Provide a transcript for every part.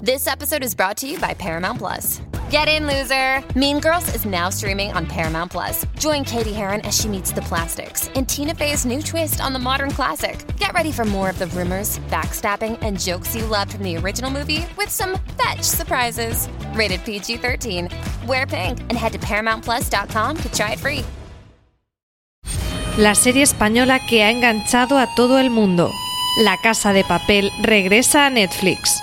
This episode is brought to you by Paramount Plus. Get in, loser! Mean Girls is now streaming on Paramount Plus. Join Katie Heron as she meets the plastics in Tina Fey's new twist on the modern classic. Get ready for more of the rumors, backstabbing, and jokes you loved from the original movie with some fetch surprises. Rated PG 13. Wear pink and head to ParamountPlus.com to try it free. La serie española que ha enganchado a todo el mundo. La Casa de Papel regresa a Netflix.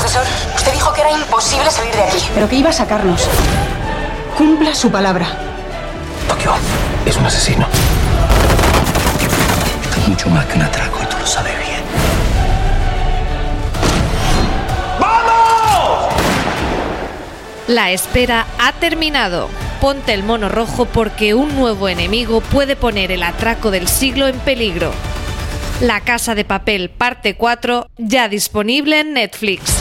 Profesor, usted dijo que era imposible salir de aquí. Pero que iba a sacarnos. Cumpla su palabra. Tokio es un asesino. Esto es mucho más que un atraco y tú lo sabes bien. La espera ha terminado. Ponte el mono rojo porque un nuevo enemigo puede poner el atraco del siglo en peligro. La Casa de Papel parte 4 ya disponible en Netflix.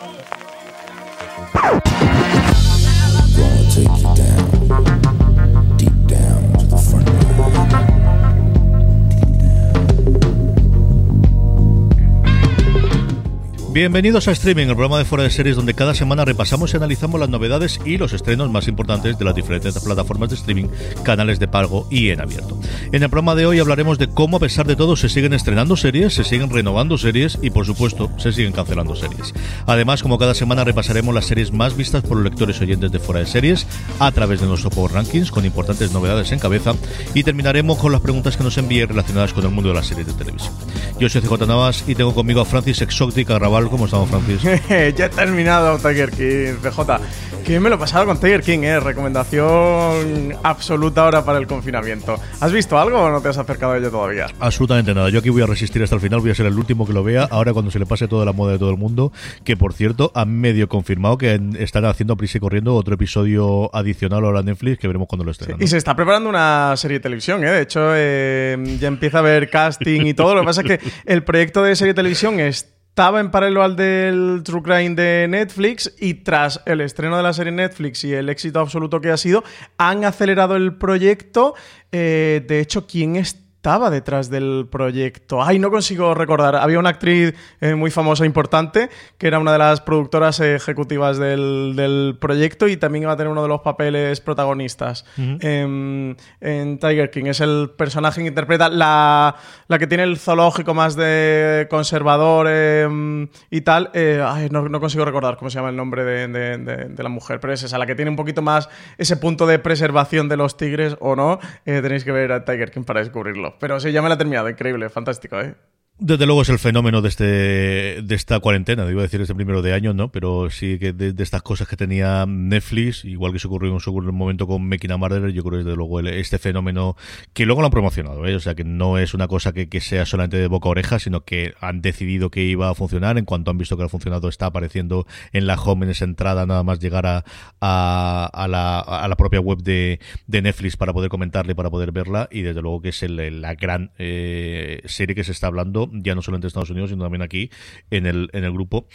Thank you. Bienvenidos a Streaming, el programa de fuera de series donde cada semana repasamos y analizamos las novedades y los estrenos más importantes de las diferentes plataformas de streaming, canales de pago y en abierto. En el programa de hoy hablaremos de cómo a pesar de todo se siguen estrenando series, se siguen renovando series y por supuesto se siguen cancelando series. Además, como cada semana repasaremos las series más vistas por los lectores oyentes de fuera de series a través de nuestro Power Rankings con importantes novedades en cabeza y terminaremos con las preguntas que nos envíen relacionadas con el mundo de las series de televisión. Yo soy CJ Navas y tengo conmigo a Francis Exotic ¿Cómo estamos, Francis? ya he terminado Tiger King, PJ. Que me lo he pasado con Tiger King, eh. Recomendación absoluta ahora para el confinamiento. ¿Has visto algo o no te has acercado a ello todavía? Absolutamente nada. Yo aquí voy a resistir hasta el final, voy a ser el último que lo vea. Ahora cuando se le pase toda la moda de todo el mundo, que por cierto han medio confirmado que están haciendo a prisa y corriendo otro episodio adicional ahora en Netflix que veremos cuando lo estrenan. Y se está preparando una serie de televisión, ¿eh? De hecho, eh, ya empieza a haber casting y todo. Lo que pasa es que el proyecto de serie de televisión estaba en paralelo al del True Crime de Netflix y tras el estreno de la serie Netflix y el éxito absoluto que ha sido, han acelerado el proyecto. Eh, de hecho, ¿quién estaba detrás del proyecto? Ay, no consigo recordar. Había una actriz eh, muy famosa, importante, que era una de las productoras ejecutivas del, del proyecto y también iba a tener uno de los papeles protagonistas en, en Tiger King. Es el personaje que interpreta la, la que tiene el zoológico más de conservador eh, y tal. Eh, ay, no, no consigo recordar cómo se llama el nombre de, de- de- de la mujer, pero es esa, la que tiene un poquito más ese punto de preservación de los tigres o no. Eh, tenéis que ver a Tiger King para descubrirlo. Pero sí, ya me la he terminado. Increíble, fantástico, ¿eh? Desde luego es el fenómeno de este de esta cuarentena, iba a decir este primero de año, ¿no? Pero sí que de, de estas cosas que tenía Netflix, igual que se ocurrió en un momento con Making a Murderer, yo creo desde luego el- este fenómeno que luego lo han promocionado, ¿eh? O sea, que no es una cosa que, que sea solamente de boca a oreja, sino que han decidido que iba a funcionar. En cuanto han visto que ha funcionado, está apareciendo en la home, en esa entrada, nada más llegar a, a, a la, a la propia web de, de Netflix para poder comentarla y para poder verla. Y desde luego que es el- la gran eh, serie que se está hablando ya no solo entre Estados Unidos, sino también aquí en el, en el grupo.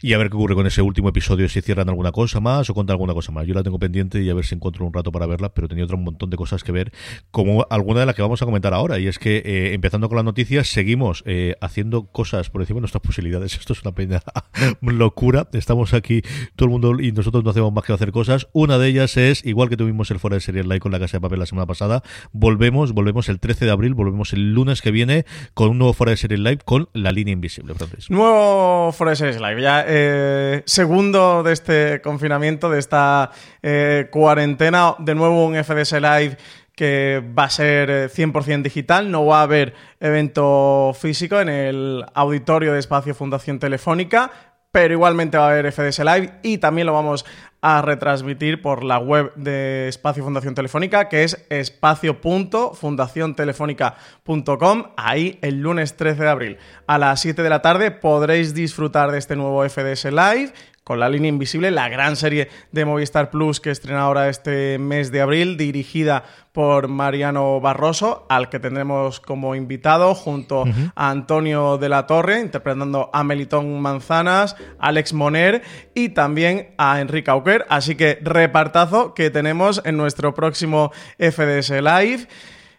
Y a ver qué ocurre con ese último episodio, si cierran alguna cosa más o cuentan alguna cosa más. Yo la tengo pendiente y a ver si encuentro un rato para verla, pero tenía otro montón de cosas que ver, como alguna de las que vamos a comentar ahora. Y es que, eh, empezando con las noticias, seguimos eh, haciendo cosas por encima de nuestras posibilidades. Esto es una pena locura. Estamos aquí, todo el mundo, y nosotros no hacemos más que hacer cosas. Una de ellas es, igual que tuvimos el fuera de serie live con la Casa de Papel la semana pasada, volvemos, volvemos el 13 de abril, volvemos el lunes que viene con un nuevo fuera de serie live con la línea invisible, Francis. Nuevo de series live, ya eh, segundo de este confinamiento, de esta eh, cuarentena, de nuevo un FDS live que va a ser 100% digital, no va a haber evento físico en el auditorio de Espacio Fundación Telefónica, pero igualmente va a haber FDS Live y también lo vamos a retransmitir por la web de Espacio Fundación Telefónica, que es espacio.fundaciontelefónica.com. Ahí el lunes 13 de abril a las 7 de la tarde podréis disfrutar de este nuevo FDS Live con La línea invisible, la gran serie de Movistar Plus que estrena ahora este mes de abril, dirigida por Mariano Barroso, al que tendremos como invitado junto a Antonio de la Torre, interpretando a Melitón Manzanas, Alex Moner y también a Enrique Auquer. Así que repartazo que tenemos en nuestro próximo FDS Live.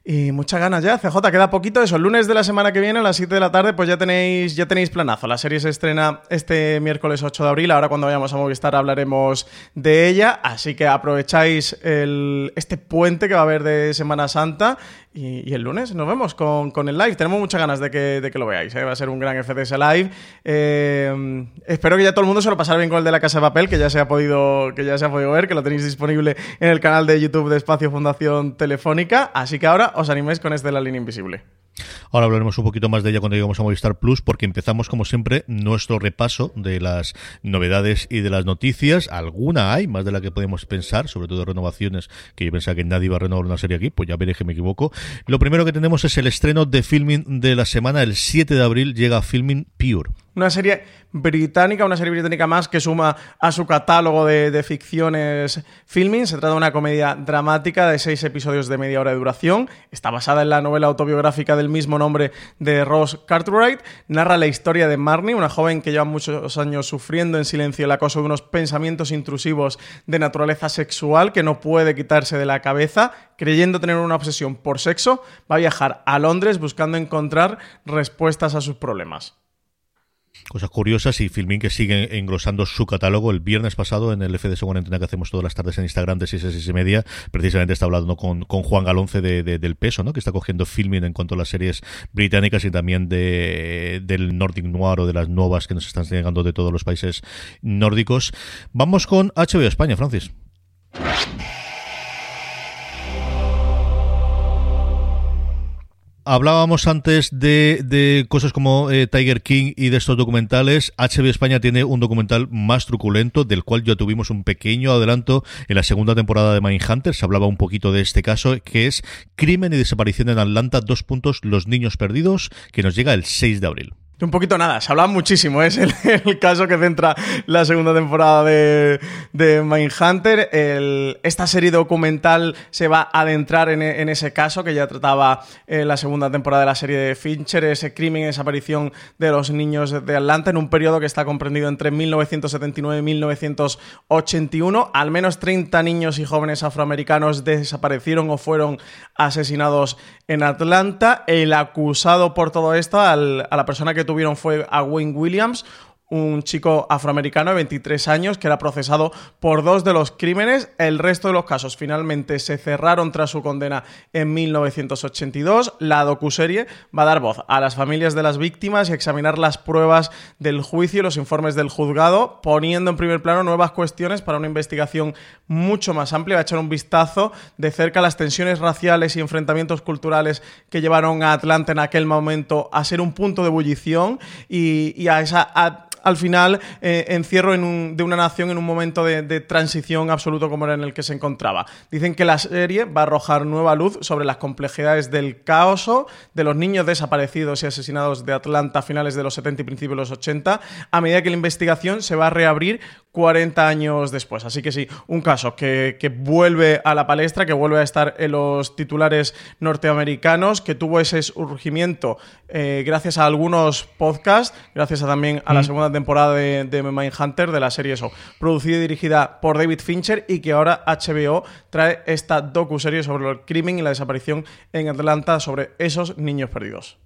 Y muchas ganas ya, CJ, queda poquito eso. El lunes de la semana que viene, a las 7 de la tarde, pues ya tenéis, ya tenéis planazo. La serie se estrena este miércoles 8 de abril. Ahora cuando vayamos a Movistar hablaremos de ella. Así que aprovecháis el, este puente que va a haber de Semana Santa. Y, el lunes nos vemos con, con, el live. Tenemos muchas ganas de que, de que lo veáis. ¿eh? Va a ser un gran FDS live. Eh, espero que ya todo el mundo se lo pasara bien con el de la Casa de Papel, que ya se ha podido, que ya se ha podido ver, que lo tenéis disponible en el canal de YouTube de Espacio Fundación Telefónica. Así que ahora os animéis con este de la línea invisible. Ahora hablaremos un poquito más de ella cuando lleguemos a Movistar Plus, porque empezamos, como siempre, nuestro repaso de las novedades y de las noticias. Alguna hay, más de la que podemos pensar, sobre todo renovaciones, que yo pensaba que nadie iba a renovar una serie aquí, pues ya veré que me equivoco. Lo primero que tenemos es el estreno de filming de la semana, el 7 de abril llega Filming Pure. Una serie británica, una serie británica más que suma a su catálogo de, de, ficciones filming. Se trata de una comedia dramática de seis episodios de media hora de duración. Está basada en la novela autobiográfica del mismo nombre de Ross Cartwright. Narra la historia de Marnie, una joven que lleva muchos años sufriendo en silencio el acoso de unos pensamientos intrusivos de naturaleza sexual que no puede quitarse de la cabeza, creyendo tener una obsesión por sexo. Va a viajar a Londres buscando encontrar respuestas a sus problemas cosas curiosas y Filmin que sigue engrosando su catálogo. El viernes pasado en el FDS Cuarentena que hacemos todas las tardes en Instagram de 6 a 6 y media, precisamente está hablando con, con Juan Galonce de, de, del peso, ¿no? que está cogiendo Filmin en cuanto a las series británicas y también de, del Nordic Noir o de las nuevas que nos están llegando de todos los países nórdicos. Vamos con HBO España, Francis. Hablábamos antes de, de cosas como eh, Tiger King y de estos documentales. HBO España tiene un documental más truculento, del cual ya tuvimos un pequeño adelanto en la segunda temporada de Mindhunter. Se hablaba un poquito de este caso, que es Crimen y desaparición en Atlanta, dos puntos, los niños perdidos, que nos llega el 6 de abril. Un poquito nada, se habla muchísimo, es el, caso que centra la segunda temporada de, de Mindhunter. El, esta serie documental se va a adentrar en, ese caso que ya trataba eh, la segunda temporada de la serie de Fincher, ese crimen y desaparición de los niños de Atlanta en un periodo que está comprendido entre 1979 y 1981. Al menos 30 niños y jóvenes afroamericanos desaparecieron o fueron asesinados en Atlanta. El acusado por todo esto, al, a la persona que tuvieron fue a Wayne Williams, un chico afroamericano de 23 años que era procesado por dos de los crímenes. El resto de los casos finalmente se cerraron tras su condena en 1982. La docuserie va a dar voz a las familias de las víctimas y examinar las pruebas del juicio y los informes del juzgado, poniendo en primer plano nuevas cuestiones para una investigación mucho más amplia. Va a echar un vistazo de cerca a las tensiones raciales y enfrentamientos culturales que llevaron a Atlanta en aquel momento a ser un punto de ebullición y, y a esa... Al final eh, encierro de una nación en un momento de, transición absoluto como era en el que se encontraba. Dicen que la serie va a arrojar nueva luz sobre las complejidades del caos, de los niños desaparecidos y asesinados de Atlanta a finales de los 70 y principios de los 80, a medida que la investigación se va a reabrir 40 años después. Así que sí, un caso que vuelve a la palestra, que vuelve a estar en los titulares norteamericanos, que tuvo ese surgimiento eh, gracias a algunos podcasts, gracias a también a la segunda temporada de, de Mindhunter, de la serie eso, producida y dirigida por David Fincher y que ahora HBO trae esta docu-serie sobre el crimen y la desaparición en Atlanta sobre esos niños perdidos.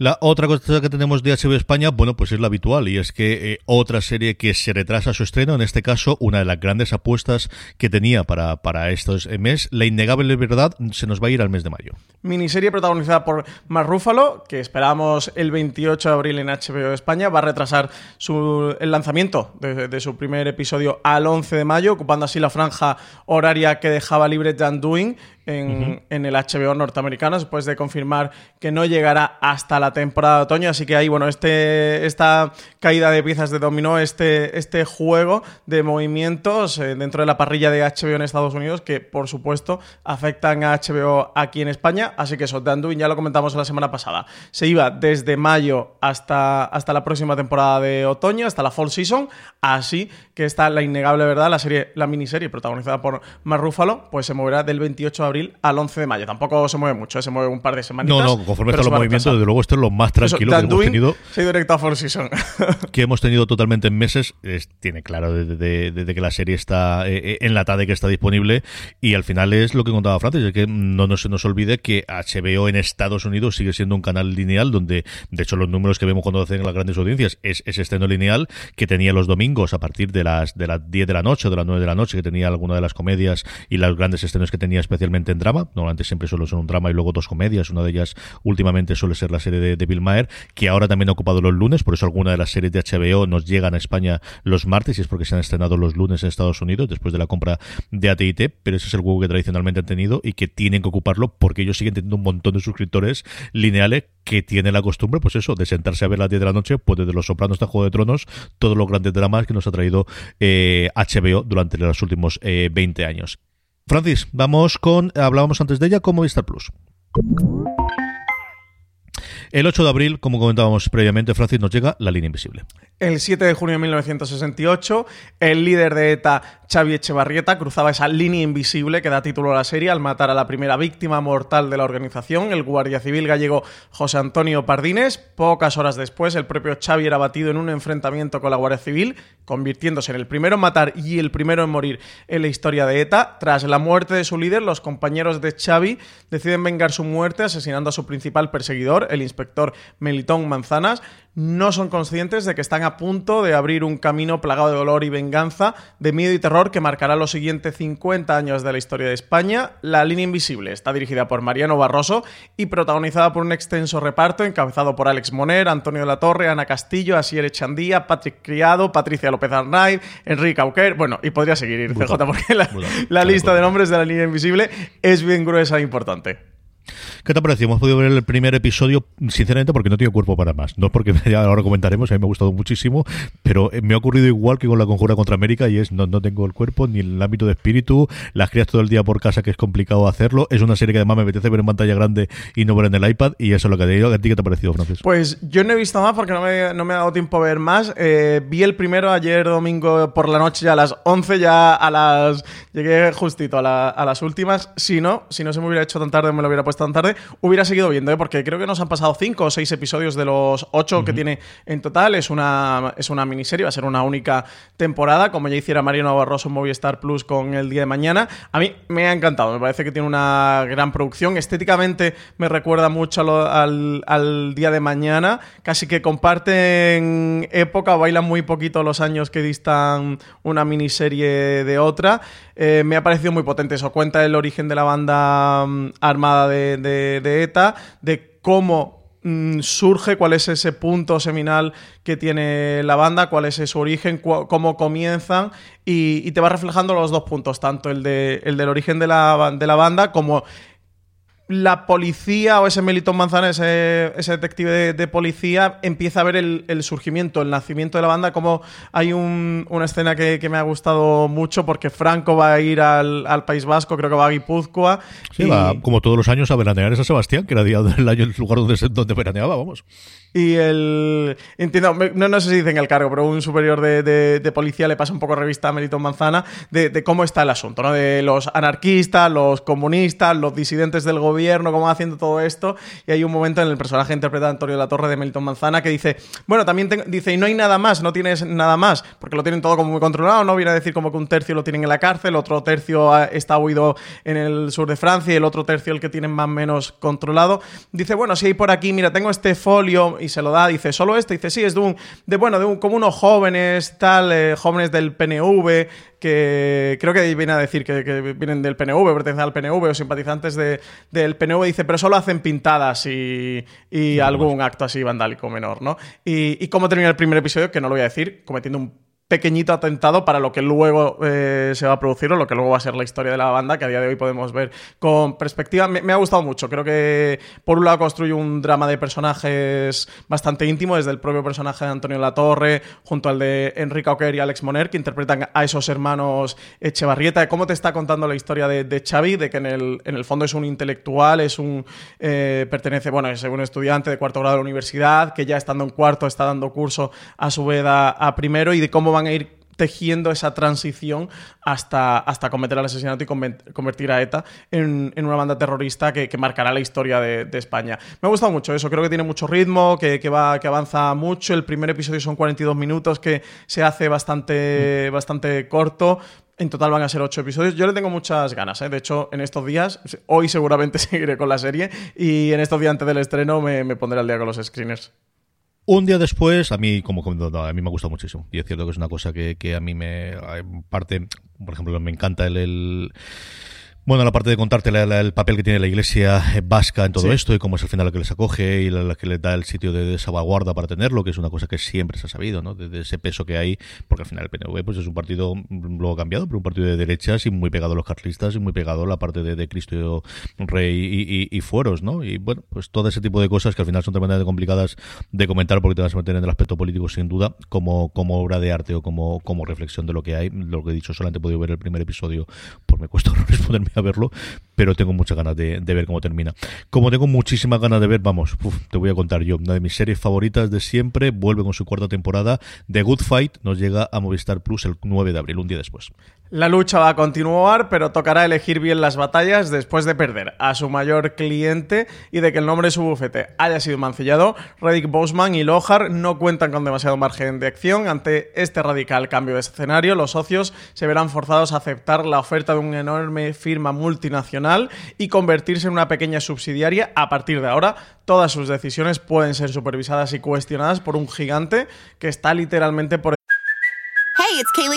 La otra cosa que tenemos de HBO España, bueno, pues es la habitual, y es que eh, otra serie que se retrasa su estreno, en este caso, una de las grandes apuestas que tenía para, para estos mes, La Innegable Verdad, se nos va a ir al mes de mayo. Miniserie protagonizada por Mark Ruffalo, que esperamos el 28 de abril en HBO España, va a retrasar su, el lanzamiento de, de su primer episodio al 11 de mayo, ocupando así la franja horaria que dejaba libre Dan Doing en, en el HBO norteamericano, después de confirmar que no llegará hasta la temporada de otoño. Así que ahí, bueno, este, esta caída de piezas de dominó, este, este juego de movimientos eh, dentro de la parrilla de HBO en Estados Unidos, que por supuesto afectan a HBO aquí en España. Así que eso, Dan Doing, ya lo comentamos la semana pasada, se iba desde mayo hasta, hasta la próxima temporada de otoño, hasta la fall season. Así que está la innegable verdad, la serie, la miniserie protagonizada por Mark Ruffalo, pues se moverá del 28 de abril al 11 de mayo. Tampoco se mueve mucho, ¿eh? se mueve un par de semanitas. No, no, conforme están los movimientos, desde luego esto es lo más Eso, tranquilo que Dan hemos tenido. se ha ido directo a fall season. que hemos tenido totalmente en meses, es- tiene claro desde, de- desde que la serie está eh, eh, enlatada y que está disponible, y al final es lo que contaba Francis, es que no, no se nos olvide que HBO en Estados Unidos sigue siendo un canal lineal donde, de hecho, los números que vemos cuando hacen las grandes audiencias es ese estreno lineal que tenía los domingos a partir de las, de las 10 de la noche o de las 9 de la noche, que tenía alguna de las comedias y los grandes estrenos que tenía especialmente en drama, normalmente siempre solo son un drama y luego dos comedias, una de ellas últimamente suele ser la serie de, Bill Maher, que ahora también ha ocupado los lunes, por eso alguna de las series de HBO nos llegan a España los martes y es porque se han estrenado los lunes en Estados Unidos después de la compra de AT&T, pero ese es el huevo que tradicionalmente han tenido y que tienen que ocuparlo porque ellos siguen teniendo un montón de suscriptores lineales que tienen la costumbre, pues eso, de sentarse a ver a las 10 de la noche, pues desde Los Sopranos hasta Juego de Tronos, todos los grandes dramas que nos ha traído eh, HBO durante los últimos eh, 20 años. Francis, vamos con, hablábamos antes de ella, con Movistar Plus. El 8 de abril, como comentábamos previamente, Francis, nos llega La Línea Invisible. El 7 de junio de 1968, el líder de ETA, Xavi Echevarrieta, cruzaba esa línea invisible que da título a la serie al matar a la primera víctima mortal de la organización, el guardia civil gallego José Antonio Pardines. Pocas horas después, el propio Xavi era batido en un enfrentamiento con la Guardia Civil, convirtiéndose en el primero en matar y el primero en morir en la historia de ETA. Tras la muerte de su líder, los compañeros de Xavi deciden vengar su muerte asesinando a su principal perseguidor, el inspector Melitón Manzanas. No son conscientes de que están a punto de abrir un camino plagado de dolor y venganza, de miedo y terror que marcará los siguientes 50 años de la historia de España. La línea invisible está dirigida por Mariano Barroso y protagonizada por un extenso reparto encabezado por Alex Moner, Antonio de la Torre, Ana Castillo, Asier Echandía, Patrick Criado, Patricia López Arnaiz, Enrique Auquer, bueno, y podría seguir. CJ, porque la, lista de nombres de la línea invisible es bien gruesa e importante. ¿Qué te ha parecido? Hemos podido ver el primer episodio, sinceramente, porque no tengo cuerpo para más. No porque ya ahora comentaremos, a mí me ha gustado muchísimo, pero eh, me ha ocurrido igual que con la conjura contra América y es no, no tengo el cuerpo ni el ámbito de espíritu, las crías todo el día por casa que es complicado hacerlo. Es una serie que además me apetece ver en pantalla grande y no ver en el iPad y eso es lo que te digo. ¿A ti qué te ha parecido, Francis? Pues yo no he visto más porque no me, no me ha dado tiempo a ver más. Eh, vi el primero ayer domingo por la noche ya a las 11, ya a las... Llegué justito a, la- a las últimas. Si no, si no se me hubiera hecho tan tarde, me lo hubiera puesto tan tarde, hubiera seguido viendo, ¿eh? porque creo que nos han pasado 5 o 6 episodios de los 8 que tiene en total. Es una, es una miniserie, va a ser una única temporada, como ya hiciera Mariano Barroso en Movistar Plus con el día de mañana. A mí me ha encantado, me parece que tiene una gran producción. Estéticamente me recuerda mucho a lo- al, al día de mañana, casi que comparten época, bailan muy poquito los años que distan una miniserie de otra. Eh, me ha parecido muy potente eso, cuenta el origen de la banda mm, armada de, ETA, de cómo mm, surge, cuál es ese punto seminal que tiene la banda, cuál es su origen, cómo comienzan y, y te va reflejando los dos puntos, tanto el, de, el del origen de la, de la banda como la policía o ese Melitón Manzana, ese, ese detective de, de, policía, empieza a ver el, el, surgimiento, el nacimiento de la banda, como hay un, una escena que, que, me ha gustado mucho porque Franco va a ir al, al País Vasco, creo que va a Guipúzcoa. Sí, y... va como todos los años a veranear a San Sebastián, que era día del año el lugar donde, donde veraneaba, vamos. Y el. Entiendo, no, no sé si dicen el cargo, pero un superior de, de, policía le pasa un poco revista a Melitón Manzana de, cómo está el asunto, ¿no? De los anarquistas, los comunistas, los disidentes del gobierno, cómo va haciendo todo esto. Y hay un momento en el personaje interpretado Antonio de la Torre de Melitón Manzana que dice: Bueno, también tengo, dice, y no hay nada más, no tienes nada más, porque lo tienen todo como muy controlado, ¿no? Viene a decir como que un tercio lo tienen en la cárcel, otro tercio está huido en el sur de Francia y el otro tercio el que tienen más o menos controlado. Dice: Bueno, si hay por aquí, mira, tengo este folio y se lo da, dice, solo este, dice, sí, es de un, de bueno, de un, como unos jóvenes, tal, eh, jóvenes del PNV, que creo que viene a decir que, que, vienen del PNV, pertenecen al PNV o simpatizantes de, del PNV, dice, pero solo hacen pintadas y, y no, algún no. acto así vandálico menor, ¿no? Y, y cómo termina el primer episodio, que no lo voy a decir, cometiendo un pequeñito atentado para lo que luego eh, se va a producir o lo que luego va a ser la historia de la banda, que a día de hoy podemos ver con perspectiva. Me, ha gustado mucho. Creo que, por un lado, construye un drama de personajes bastante íntimo, desde el propio personaje de Antonio Latorre, junto al de Enrique Oquer y Alex Moner, que interpretan a esos hermanos Echevarrieta, cómo te está contando la historia de, de Xavi, de que en el, en el, fondo es un intelectual, es un. Eh, pertenece, bueno, es un estudiante de cuarto grado de la universidad, que ya estando en cuarto está dando curso a su vez a, a primero, y de cómo van a ir tejiendo esa transición hasta, hasta cometer el asesinato y convertir a ETA en, en una banda terrorista que, que marcará la historia de, de, España. Me ha gustado mucho eso, creo que tiene mucho ritmo, que, que, va, que avanza mucho. El primer episodio son 42 minutos, que se hace bastante, mm. bastante corto. En total van a ser ocho episodios. Yo le tengo muchas ganas. ¿eh? De hecho, en estos días, hoy seguramente seguiré con la serie y en estos días antes del estreno me, me pondré al día con los screeners. Un día después, a mí, como no, a mí me ha gustado muchísimo. Y es cierto que es una cosa que, que a mí me. parte, por ejemplo, me encanta el bueno, la parte de contarte la, la, el papel que tiene la iglesia vasca en todo sí. esto y cómo es al final la que les acoge y la, la que les da el sitio de, de, salvaguarda para tenerlo, que es una cosa que siempre se ha sabido, ¿no? De, de, ese peso que hay, porque al final el PNV pues es un partido luego cambiado, pero un partido de derechas y muy pegado a los carlistas y muy pegado a la parte de, de Cristo Rey y, y, y, fueros, ¿no? Y bueno, pues todo ese tipo de cosas que al final son tremendamente complicadas de comentar porque te vas a meter en el aspecto político sin duda, como, como obra de arte o como, como reflexión de lo que hay. Lo que he dicho, solamente he podido ver el primer episodio, pues me cuesta responderme a verlo, pero tengo muchas ganas de, ver cómo termina. Como tengo muchísimas ganas de ver, vamos, uf, te voy a contar yo, una de mis series favoritas de siempre, vuelve con su cuarta temporada, The Good Fight, nos llega a Movistar Plus el 9 de abril, un día después. La lucha va a continuar, pero tocará elegir bien las batallas después de perder a su mayor cliente y de que el nombre de su bufete haya sido mancillado. Reddick Bosman y Lohar no cuentan con demasiado margen de acción. Ante este radical cambio de escenario, los socios se verán forzados a aceptar la oferta de una enorme firma multinacional y convertirse en una pequeña subsidiaria. A partir de ahora, todas sus decisiones pueden ser supervisadas y cuestionadas por un gigante que está literalmente por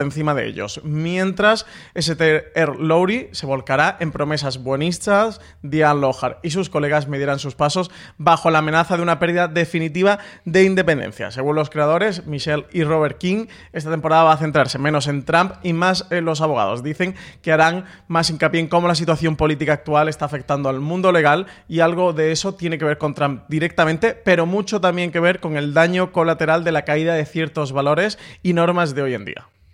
Encima de ellos, mientras St. Lowry se volcará en promesas buenistas, Diane Lohar y sus colegas medirán sus pasos bajo la amenaza de una pérdida definitiva de independencia. Según los creadores, Michelle y Robert King, esta temporada va a centrarse menos en Trump y más en los abogados. Dicen que harán más hincapié en cómo la situación política actual está afectando al mundo legal y algo de eso tiene que ver con Trump directamente, pero mucho también que ver con el daño colateral de la caída de ciertos valores y normas de hoy en día.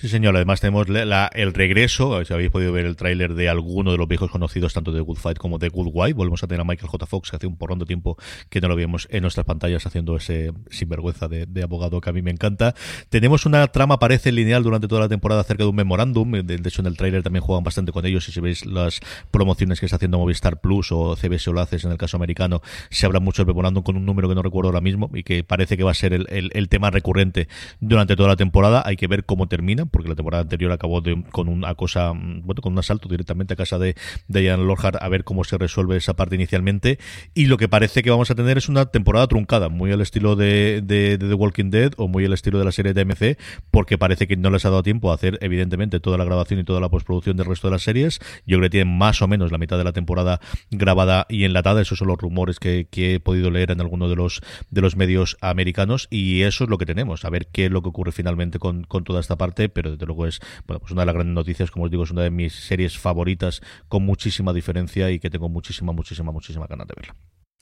Sí, señor. Además tenemos la- el regreso, si habéis podido ver el tráiler de alguno de los viejos conocidos, tanto de Good Fight como de Good Wife. Volvemos a tener a Michael J. Fox, que hace un porrón tiempo que no lo vemos en nuestras pantallas haciendo ese sinvergüenza de, de abogado que a mí me encanta. Tenemos una trama, parece lineal, durante toda la temporada acerca de un memorándum. De, hecho, en el tráiler también juegan bastante con ellos. Y si veis las promociones que está haciendo Movistar Plus o CBS o lo haces en el caso americano, se habla mucho del memorándum con un número que no recuerdo ahora mismo y que parece que va a ser el- el tema recurrente durante toda la temporada. Hay que ver cómo termina, porque la temporada anterior acabó de- con una cosa, mm, bueno, con un asalto directamente a casa de Diane Lorhart a ver cómo se resuelve esa parte inicialmente. Y lo que parece que vamos a tener es una temporada truncada, muy al estilo de, de- de The Walking Dead o muy al estilo de la serie de AMC, porque parece que no les ha dado tiempo a hacer, evidentemente, toda la grabación y toda la postproducción del resto de las series. Yo creo que tienen más o menos la mitad de la temporada grabada y enlatada. Esos son los rumores que, he podido leer en alguno de los, de los medios americanos. Y eso es lo que tenemos. A ver qué es lo que ocurre finalmente con, con toda esta parte. Desde luego es bueno, pues una de las grandes noticias. Como os digo, es una de mis series favoritas con muchísima diferencia y que tengo muchísima, muchísima, muchísima ganas de verla.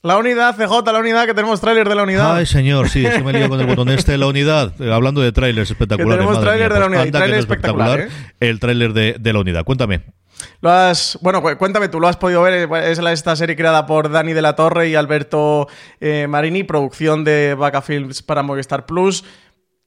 La unidad, CJ, la unidad, que tenemos tráiler de la unidad. Ay, señor, sí, se me lío con el botón este de la unidad. Eh, hablando de trailers espectaculares. tenemos madre tráiler de la pues unidad, que tráiler no es espectacular, ¿eh? El tráiler de, de la unidad. Cuéntame. Lo has, bueno, cu- cuéntame, tú lo has podido ver. Es la- esta serie creada por Dani de la Torre y Alberto eh, Marini, producción de Vaca Films para Movistar Plus.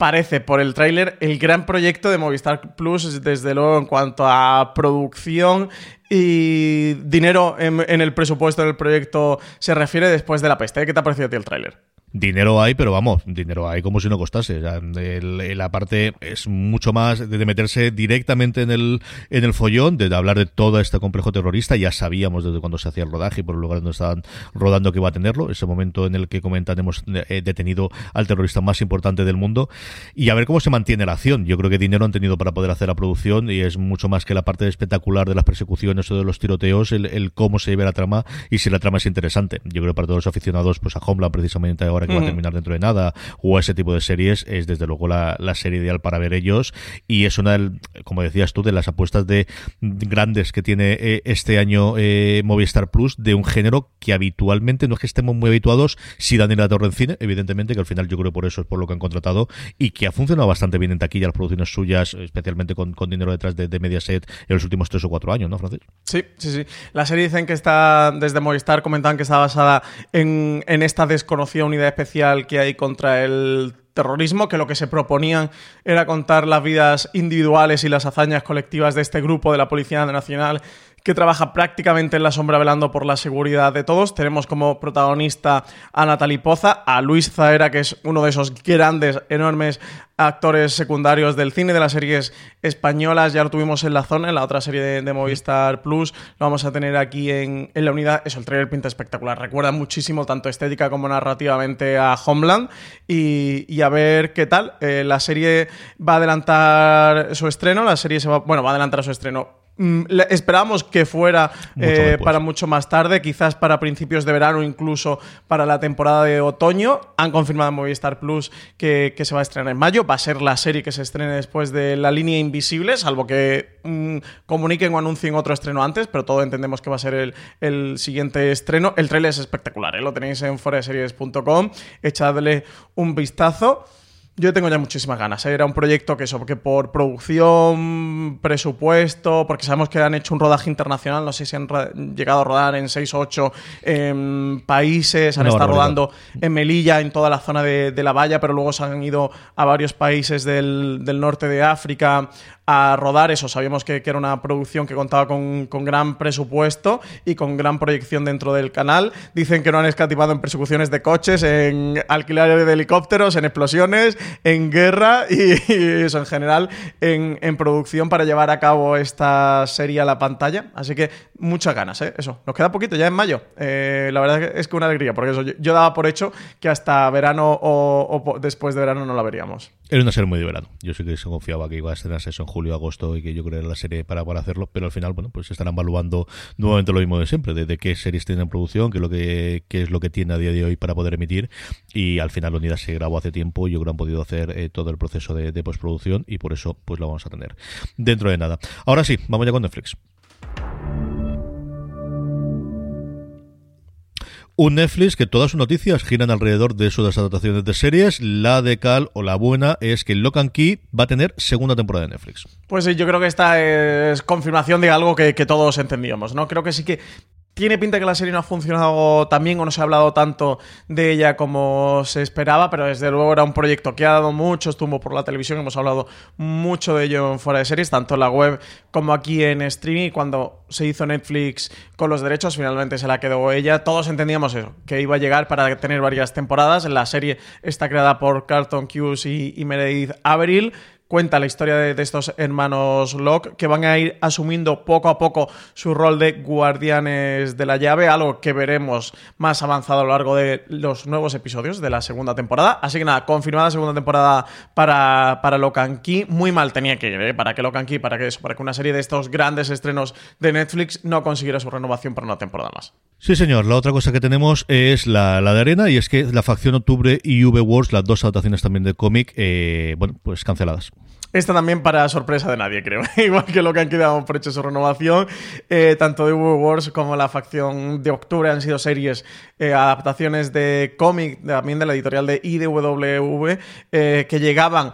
Parece, por el tráiler, el gran proyecto de Movistar Plus, desde luego, en cuanto a producción y dinero en, el presupuesto del proyecto se refiere después de la peste. ¿Qué te ha parecido a ti el tráiler? Dinero hay, pero vamos, dinero hay como si no costase. O sea, el- la parte es mucho más de meterse directamente en el, en el follón, de hablar de todo este complejo terrorista. Ya sabíamos desde cuando se hacía el rodaje y por el lugar donde estaban rodando que iba a tenerlo. Ese momento en el que comentan hemos eh, detenido al terrorista más importante del mundo. Y a ver cómo se mantiene la acción. Yo creo que dinero han tenido para poder hacer la producción y es mucho más que la parte espectacular de las persecuciones o de los tiroteos, el, el cómo se lleve la trama y si la trama es interesante. Yo creo que para todos los aficionados, pues a Homeland precisamente ahora que va a terminar dentro de nada, o a ese tipo de series, es desde luego la, la serie ideal para ver ellos. Y es una, del- como decías tú, de las apuestas de grandes que tiene eh, este año eh, Movistar Plus, de un género que habitualmente no es que estemos muy habituados, si dan en la torre en cine, evidentemente, que al final yo creo por eso es por lo que han contratado, y que ha funcionado bastante bien en taquilla las producciones suyas, especialmente con, con dinero detrás de, de Mediaset en los últimos tres o cuatro años, ¿no, Francis? Sí, sí, sí. La serie dicen que está, desde Movistar comentaban que está basada en, en esta desconocida unidad especial que hay contra el terrorismo, que lo que se proponían era contar las vidas individuales y las hazañas colectivas de este grupo de la Policía Nacional que trabaja prácticamente en la sombra velando por la seguridad de todos. Tenemos como protagonista a Natalie Poza, a Luis Zaera, que es uno de esos grandes, enormes actores secundarios del cine, de las series españolas. Ya lo tuvimos en La Zona, en la otra serie de, Movistar Plus. Lo vamos a tener aquí en, en la unidad. Eso, el trailer pinta espectacular. Recuerda muchísimo, tanto estética como narrativamente, a Homeland. Y, y a ver qué tal. Eh, la serie va a adelantar su estreno. La serie se va, bueno, va a adelantar su estreno. Mm, Esperábamos que fuera Mucho eh, para mucho más tarde, quizás para principios de verano, incluso para la temporada de otoño. Han confirmado en Movistar Plus que, que se va a estrenar en mayo. Va a ser la serie que se estrene después de La Línea Invisible, salvo que mm, comuniquen o anuncien otro estreno antes, pero todo entendemos que va a ser el, el siguiente estreno. El trailer es espectacular, ¿eh? lo tenéis en foreseries.com. Echadle un vistazo. Yo tengo ya muchísimas ganas. ¿eh? Era un proyecto que eso, que por producción, presupuesto, porque sabemos que han hecho un rodaje internacional, no sé si han llegado a rodar en 6 o 8 países, han estado rodando en Melilla, en toda la zona de, de la valla, pero luego se han ido a varios países del, del norte de África a rodar eso. Sabíamos que, que era una producción que contaba con, con gran presupuesto y con gran proyección dentro del canal. Dicen que no han escatimado en persecuciones de coches, en alquiler de helicópteros, en explosiones, en guerra y, eso en general en, en producción para llevar a cabo esta serie a la pantalla. Así que muchas ganas, ¿eh? Eso. Nos queda poquito, ya en mayo. Eh, la verdad es que una alegría, porque eso, yo, daba por hecho que hasta verano o, después de verano no la veríamos. Era una serie muy de verano. Yo sí que se confiaba que iba a estrenarse eso en julio, agosto y que yo creo que era la serie para, para hacerlo, pero al final, bueno, pues estarán evaluando nuevamente lo mismo de siempre, de, de qué series tienen en producción, qué es, lo que, qué es lo que tiene a día de hoy para poder emitir y al final la unidad se grabó hace tiempo, yo creo que han podido hacer eh, todo el proceso de, de postproducción y por eso pues la vamos a tener dentro de nada. Ahora sí, vamos ya con Netflix. Un Netflix que todas sus noticias giran alrededor de sus adaptaciones de series. La de Cal o la buena es que Lock and Key va a tener segunda temporada de Netflix. Pues sí, yo creo que esta es confirmación de algo que, que todos entendíamos, ¿no? Creo que sí que tiene pinta que la serie no ha funcionado tan bien o no se ha hablado tanto de ella como se esperaba, pero desde luego era un proyecto que ha dado mucho estuvo por la televisión, hemos hablado mucho de ello en fuera de series, tanto en la web como aquí en streaming. Cuando se hizo Netflix con los derechos, finalmente se la quedó ella. Todos entendíamos eso, que iba a llegar para tener varias temporadas. La serie está creada por Carlton Cuse y, y Meredith Averill cuenta la historia de, estos hermanos Locke que van a ir asumiendo poco a poco su rol de guardianes de la llave, algo que veremos más avanzado a lo largo de los nuevos episodios de la segunda temporada. Así que nada, confirmada segunda temporada para, para Locke. Muy mal tenía que ir, ¿eh? Para que Locke para que, eso, para que una serie de estos grandes estrenos de Netflix no consiguiera su renovación para una temporada más. Sí, señor. La otra cosa que tenemos es la, la de arena y es que la facción Octubre y V Wars, las dos adaptaciones también de cómic, eh, bueno, pues canceladas. Esta también para sorpresa de nadie, creo. Igual que lo que han quedado por hecho su renovación. Eh, tanto de Wars como la facción de octubre han sido series, eh, adaptaciones de cómic, también de la editorial de IDW, eh, que llegaban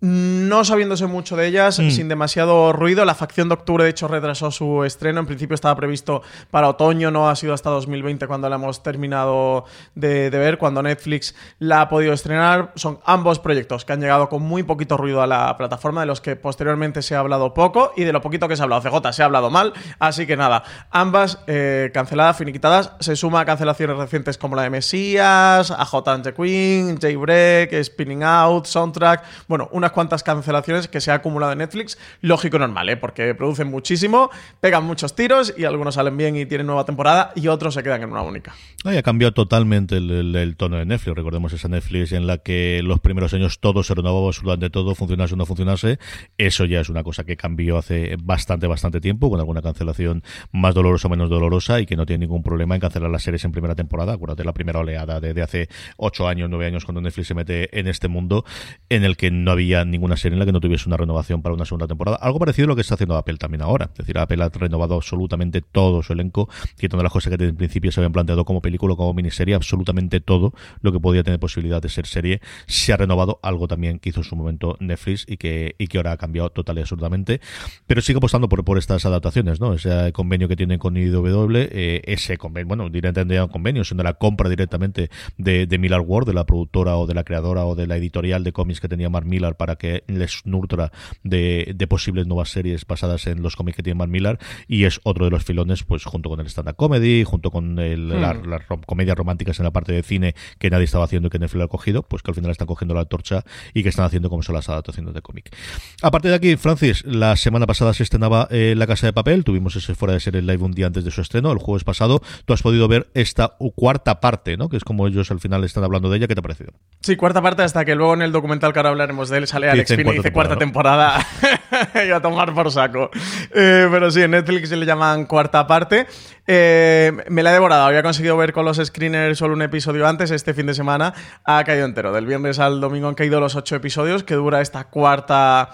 no sabiéndose mucho de ellas, mm. sin demasiado ruido. La facción de octubre, de hecho, retrasó su estreno. En principio estaba previsto para otoño, no ha sido hasta 2020 cuando la hemos terminado de, de, ver, cuando Netflix la ha podido estrenar. Son ambos proyectos que han llegado con muy poquito ruido a la plataforma, de los que posteriormente se ha hablado poco y de lo poquito que se ha hablado. CJ se ha hablado mal, así que nada, ambas eh, canceladas, finiquitadas. Se suma a cancelaciones recientes como la de Mesías, a J. and the Queen, Jaybreak, Spinning Out, Soundtrack. Bueno, una cuantas cancelaciones que se ha acumulado en Netflix. Lógico normal, ¿eh? porque producen muchísimo, pegan muchos tiros y algunos salen bien y tienen nueva temporada y otros se quedan en una única. Ay, ha cambiado totalmente el, tono de Netflix. Recordemos esa Netflix en la que los primeros años todo se renovaba absolutamente todo, funcionase o no funcionase. Eso ya es una cosa que cambió hace bastante, bastante tiempo, con alguna cancelación más dolorosa o menos dolorosa y que no tiene ningún problema en cancelar las series en primera temporada. Acuérdate la primera oleada de, de hace ocho años, nueve años, cuando Netflix se mete en este mundo en el que no había ninguna serie en la que no tuviese una renovación para una segunda temporada. Algo parecido a lo que está haciendo Apple también ahora. Es decir, Apple ha renovado absolutamente todo su elenco, quitando las cosas que en principio se habían planteado como película o como miniserie, absolutamente todo lo que podía tener posibilidad de ser serie se ha renovado. Algo también que hizo en su momento Netflix y que, y que ahora ha cambiado total y absolutamente. Pero sigue apostando por, por estas adaptaciones, ¿no? Ese convenio que tienen con IW, eh, ese convenio, bueno, directamente un convenio, siendo la compra directamente de, de Miller World, de la productora o de la creadora o de la editorial de cómics que tenía Mark Millar para que les nutra de, de, posibles nuevas series basadas en los cómics que tiene Mark Millar y es otro de los filones, pues junto con el stand-up comedy, junto con el, mm. las la rom comedias románticas en la parte de cine que nadie estaba haciendo y que Netflix ha cogido, pues que al final están cogiendo la torcha y que están haciendo como son las adaptaciones de cómic. Aparte de aquí, Francis, la semana pasada se estrenaba eh, La Casa de Papel, tuvimos ese fuera de ser el live un día antes de su estreno, el jueves pasado, tú has podido ver esta cuarta parte, ¿no? Que es como ellos al final están hablando de ella, ¿qué te ha parecido? Sí, cuarta parte hasta que luego en el documental que ahora hablaremos de él sale Alex Pina y dice cuarta temporada y a tomar por saco. Eh, pero sí, en Netflix se le llaman cuarta parte. Eh, me la he devorado. Había conseguido ver con los screeners solo un episodio antes. Este fin de semana ha caído entero. Del viernes al domingo han caído los ocho episodios que dura esta cuarta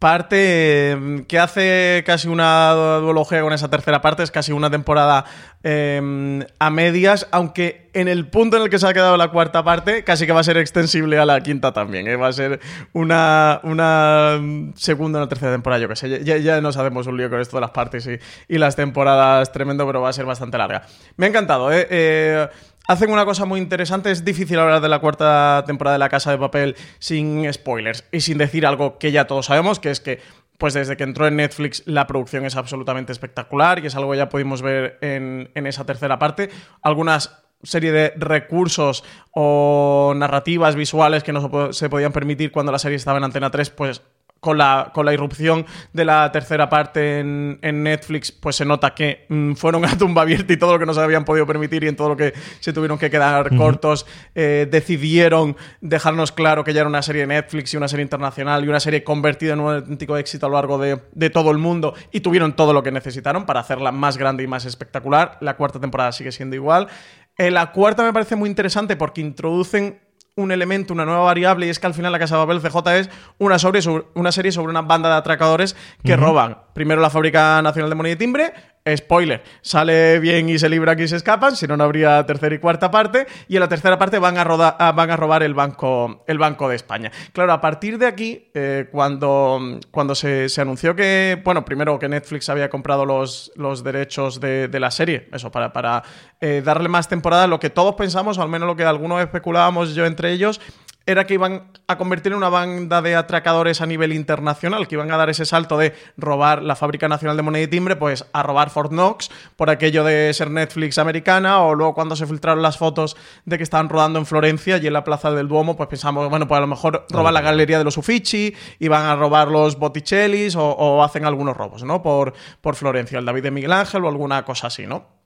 parte que hace casi una duología con esa tercera parte, es casi una temporada eh, a medias, aunque en el punto en el que se ha quedado la cuarta parte, casi que va a ser extensible a la quinta también, ¿eh? va a ser una, una segunda o una tercera temporada, yo que sé, ya, ya, nos hacemos un lío con esto de las partes y, y, las temporadas tremendo, pero va a ser bastante larga. Me ha encantado, ¿eh? eh hacen una cosa muy interesante. Es difícil hablar de la cuarta temporada de La Casa de Papel sin spoilers y sin decir algo que ya todos sabemos, que es que pues desde que entró en Netflix la producción es absolutamente espectacular y es algo que ya pudimos ver en, en esa tercera parte. Algunas serie de recursos o narrativas visuales que no se podían permitir cuando la serie estaba en Antena 3, pues con la, con la irrupción de la tercera parte en, en Netflix, pues se nota que mmm, fueron a tumba abierta y todo lo que no se habían podido permitir y en todo lo que se tuvieron que quedar uh -huh. cortos, eh, decidieron dejarnos claro que ya era una serie de Netflix y una serie internacional y una serie convertida en un auténtico éxito a lo largo de, de todo el mundo y tuvieron todo lo que necesitaron para hacerla más grande y más espectacular. La cuarta temporada sigue siendo igual. Eh, la cuarta me parece muy interesante porque introducen un elemento, una nueva variable, y es que al final la Casa de Papel CJ es una, sobre, sobre, una serie sobre una banda de atracadores que uh -huh. roban primero la Fábrica Nacional de Moneda y Timbre, spoiler, sale bien y se libra y se escapan, si no, no habría tercera y cuarta parte, y en la tercera parte van a, roda- ah, van a robar el banco, el banco de España. Claro, a partir de aquí, eh, cuando, cuando se, se anunció que, bueno, primero que Netflix había comprado los, los derechos de, de la serie, eso, para, para eh, darle más temporada, lo que todos pensamos, o al menos lo que algunos especulábamos yo entre ellos, era que iban a convertir en una banda de atracadores a nivel internacional, que iban a dar ese salto de robar la Fábrica Nacional de Moneda y Timbre, pues a robar Fort Knox por aquello de ser Netflix americana, o luego cuando se filtraron las fotos de que estaban rodando en Florencia y en la Plaza del Duomo, pues pensamos, bueno, pues a lo mejor roban la Galería de los Uffizi, iban a robar los Botticellis o, o hacen algunos robos, ¿no? Por, por Florencia, el David de Miguel Ángel o alguna cosa así, ¿no?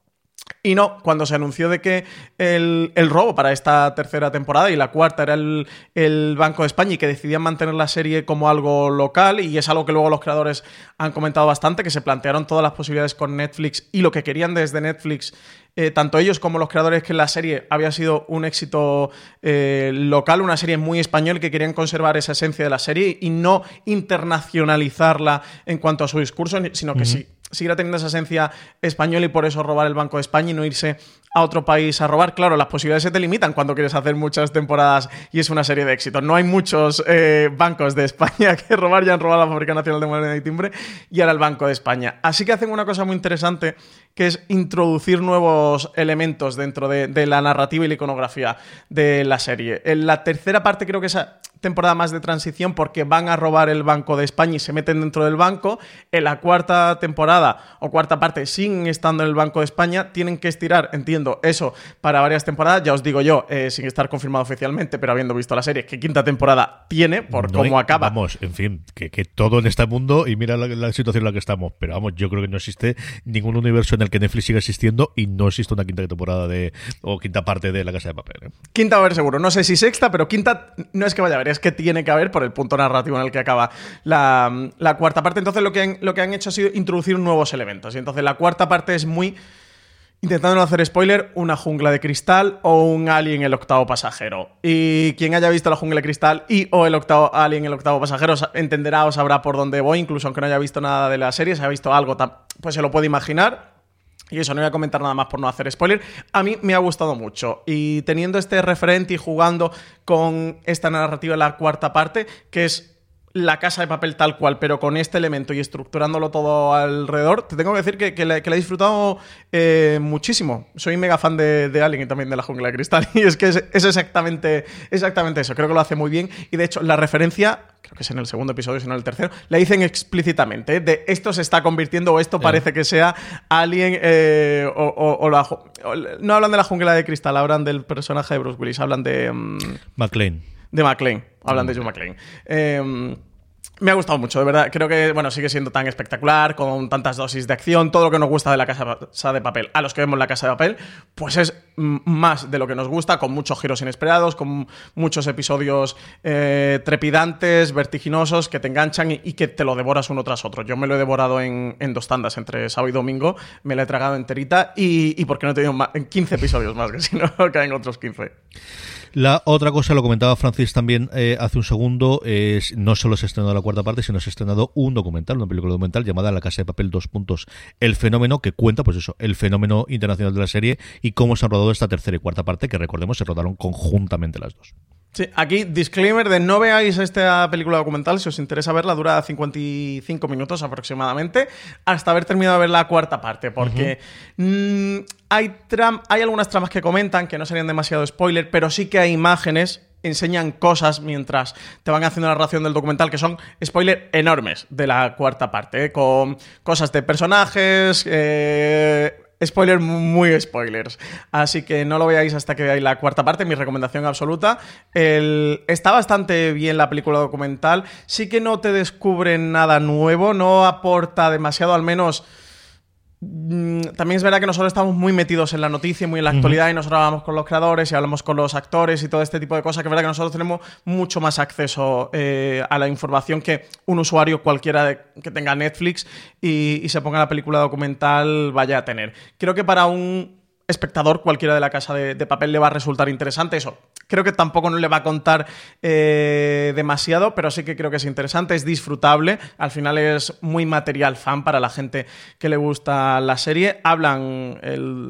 Y no, cuando se anunció de que el, el robo para esta tercera temporada y la cuarta era el, el Banco de España y que decidían mantener la serie como algo local, y es algo que luego los creadores han comentado bastante, que se plantearon todas las posibilidades con Netflix y lo que querían desde Netflix, eh, tanto ellos como los creadores, que la serie había sido un éxito eh, local, una serie muy español, que querían conservar esa esencia de la serie y no internacionalizarla en cuanto a su discurso, sino que sí seguirá teniendo esa esencia española y por eso robar el Banco de España y no irse a otro país a robar. Claro, las posibilidades se te limitan cuando quieres hacer muchas temporadas y es una serie de éxitos. No hay muchos eh, bancos de España que robar, ya han robado la Fábrica Nacional de Moneda y Timbre y ahora el Banco de España. Así que hacen una cosa muy interesante que es introducir nuevos elementos dentro de, de la narrativa y la iconografía de la serie. En la tercera parte creo que esa temporada más de transición porque van a robar el Banco de España y se meten dentro del banco. En la cuarta temporada o cuarta parte, sin estando en el Banco de España, tienen que estirar, entiendo, eso para varias temporadas. Ya os digo yo, eh, sin estar confirmado oficialmente, pero habiendo visto la serie, que quinta temporada tiene por No cómo acaba. Vamos, en fin, que, que todo en este mundo, y mira la, la situación en la que estamos, pero vamos, yo creo que no existe ningún universo en el que Netflix siga existiendo y no existe una quinta temporada de o quinta parte de La Casa de Papel. ¿eh? Quinta va a haber seguro. No sé si sexta, pero quinta no es que vaya a haber, es que tiene que haber por el punto narrativo en el que acaba la, la cuarta parte. Entonces lo que, han, lo que han hecho ha sido introducir nuevos elementos. Y entonces la cuarta parte es muy intentando no hacer spoiler, una jungla de cristal o un alien el octavo pasajero. Y quien haya visto la jungla de cristal y o el octavo alien el octavo pasajero sa- entenderá o sabrá por dónde voy, incluso aunque no haya visto nada de la serie, si ha visto algo, pues se lo puede imaginar. Y eso, no voy a comentar nada más por no hacer spoiler. A mí me ha gustado mucho. Y teniendo este referente y jugando con esta narrativa en la cuarta parte, que es la casa de papel tal cual, pero con este elemento y estructurándolo todo alrededor, te tengo que decir que, que la, que la he disfrutado eh, muchísimo. Soy mega fan de, de Alien y también de la jungla de cristal. Y es que es, es exactamente, exactamente eso. Creo que lo hace muy bien. Y de hecho, la referencia, creo que es en el segundo episodio, si no en el tercero, la dicen explícitamente. ¿eh? De esto se está convirtiendo o esto parece que sea Alien eh, o, o- o la o- No hablan de la jungla de cristal, hablan del personaje de Bruce Willis, hablan de... mm, McLean. de McLean. Hablan de John McClane. Eh, me ha gustado mucho, de verdad. Creo que, bueno, sigue siendo tan espectacular, con tantas dosis de acción, todo lo que nos gusta de la casa de papel. A los que vemos la casa de papel, pues es más de lo que nos gusta, con muchos giros inesperados, con muchos episodios eh, trepidantes, vertiginosos, que te enganchan y, que te lo devoras uno tras otro. Yo me lo he devorado en, dos tandas, entre sábado y domingo, me la he tragado enterita y, y porque no he tenido más, en 15 episodios más, que si no caen otros 15. La otra cosa, lo comentaba Francis también eh, hace un segundo, es no solo se ha estrenado la cuarta parte, sino se ha estrenado un documental, una película documental llamada La Casa de Papel, dos puntos, El Fenómeno, que cuenta, pues eso, el fenómeno internacional de la serie y cómo se han rodado esta tercera y cuarta parte, que recordemos se rodaron conjuntamente las dos. Sí, aquí disclaimer de no veáis esta película documental, si os interesa verla, dura 55 minutos aproximadamente, hasta haber terminado de ver la cuarta parte, porque mm, hay, tram- hay algunas tramas que comentan que no serían demasiado spoiler, pero sí que hay imágenes, enseñan cosas mientras te van haciendo la narración del documental que son spoiler enormes de la cuarta parte, ¿eh? con cosas de personajes, eh, Spoiler, muy spoilers. Así que no lo veáis hasta que veáis la cuarta parte, mi recomendación absoluta. Está bastante bien la película documental. Sí que no te descubre nada nuevo, no aporta demasiado, al menos. Mm, También es verdad que nosotros estamos muy metidos en la noticia y muy en la actualidad y nosotros hablamos con los creadores y hablamos con los actores y todo este tipo de cosas, que es verdad que nosotros tenemos mucho más acceso eh, a la información que un usuario cualquiera de- que tenga Netflix y, y se ponga la película documental vaya a tener. Creo que para un espectador cualquiera de la casa de, papel le va a resultar interesante eso. creo que tampoco le va a contar eh, demasiado, pero sí que creo que es interesante, es disfrutable. Al final es muy material fan para la gente que le gusta la serie. Hablan,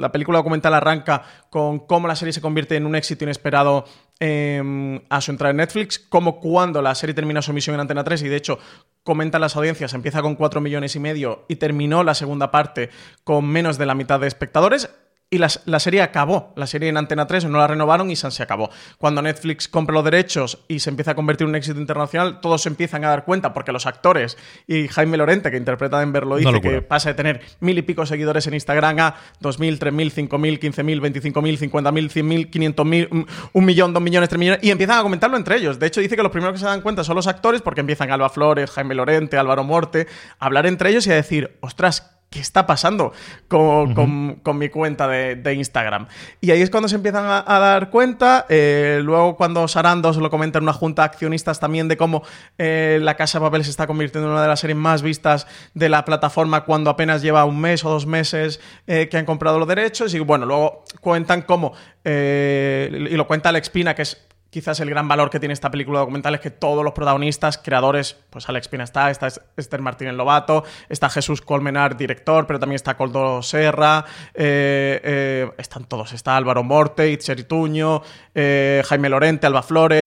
la película documental arranca con cómo la serie se convierte en un éxito inesperado eh, a su entrada en Netflix, como cuando la serie termina su emisión en Antena 3 y de hecho comentan las audiencias, empieza con 4 millones y medio y terminó la segunda parte con menos de la mitad de espectadores. Y la, la serie acabó. La serie en Antena 3 no la renovaron y se acabó. Cuando Netflix compra los derechos y se empieza a convertir en un éxito internacional, todos se empiezan a dar cuenta porque los actores y Jaime Lorente, que interpreta a Denver, lo dice, locura. que pasa de tener mil y pico seguidores en Instagram a 2.000, 3.000, 5.000, 15.000, 25.000, 50.000, 100.000, 500.000, un- un millón, dos millones, tres millones, y empiezan a comentarlo entre ellos. De hecho, dice que los primeros que se dan cuenta son los actores porque empiezan Alba Flores, Jaime Lorente, Álvaro Morte, a hablar entre ellos y a decir, ostras, ¿qué está pasando con, con- con mi cuenta de, de Instagram? Y ahí es cuando se empiezan a, a dar cuenta. eh, luego, cuando Sarandos lo comenta en una junta de accionistas también de cómo eh, La Casa de Papel se está convirtiendo en una de las series más vistas de la plataforma cuando apenas lleva un mes o dos meses eh, que han comprado los derechos. Y bueno, luego cuentan cómo, y lo cuenta Alex Pina, que es quizás el gran valor que tiene esta película documental es que todos los protagonistas, creadores, pues Alex Pina está, está Esther Martínez Lobato, está Jesús Colmenar, director, pero también está Coldo Serra, eh, eh, están todos, está Álvaro Morte, Itcher Ituño, eh, Jaime Lorente, Alba Flores.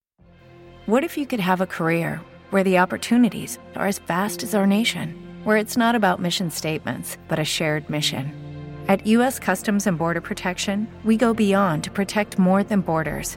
What if you could have a career where the opportunities are as vast as our nation, where it's not about mission statements, but a shared mission? At U.S. Customs and Border Protection, we go beyond to protect more than borders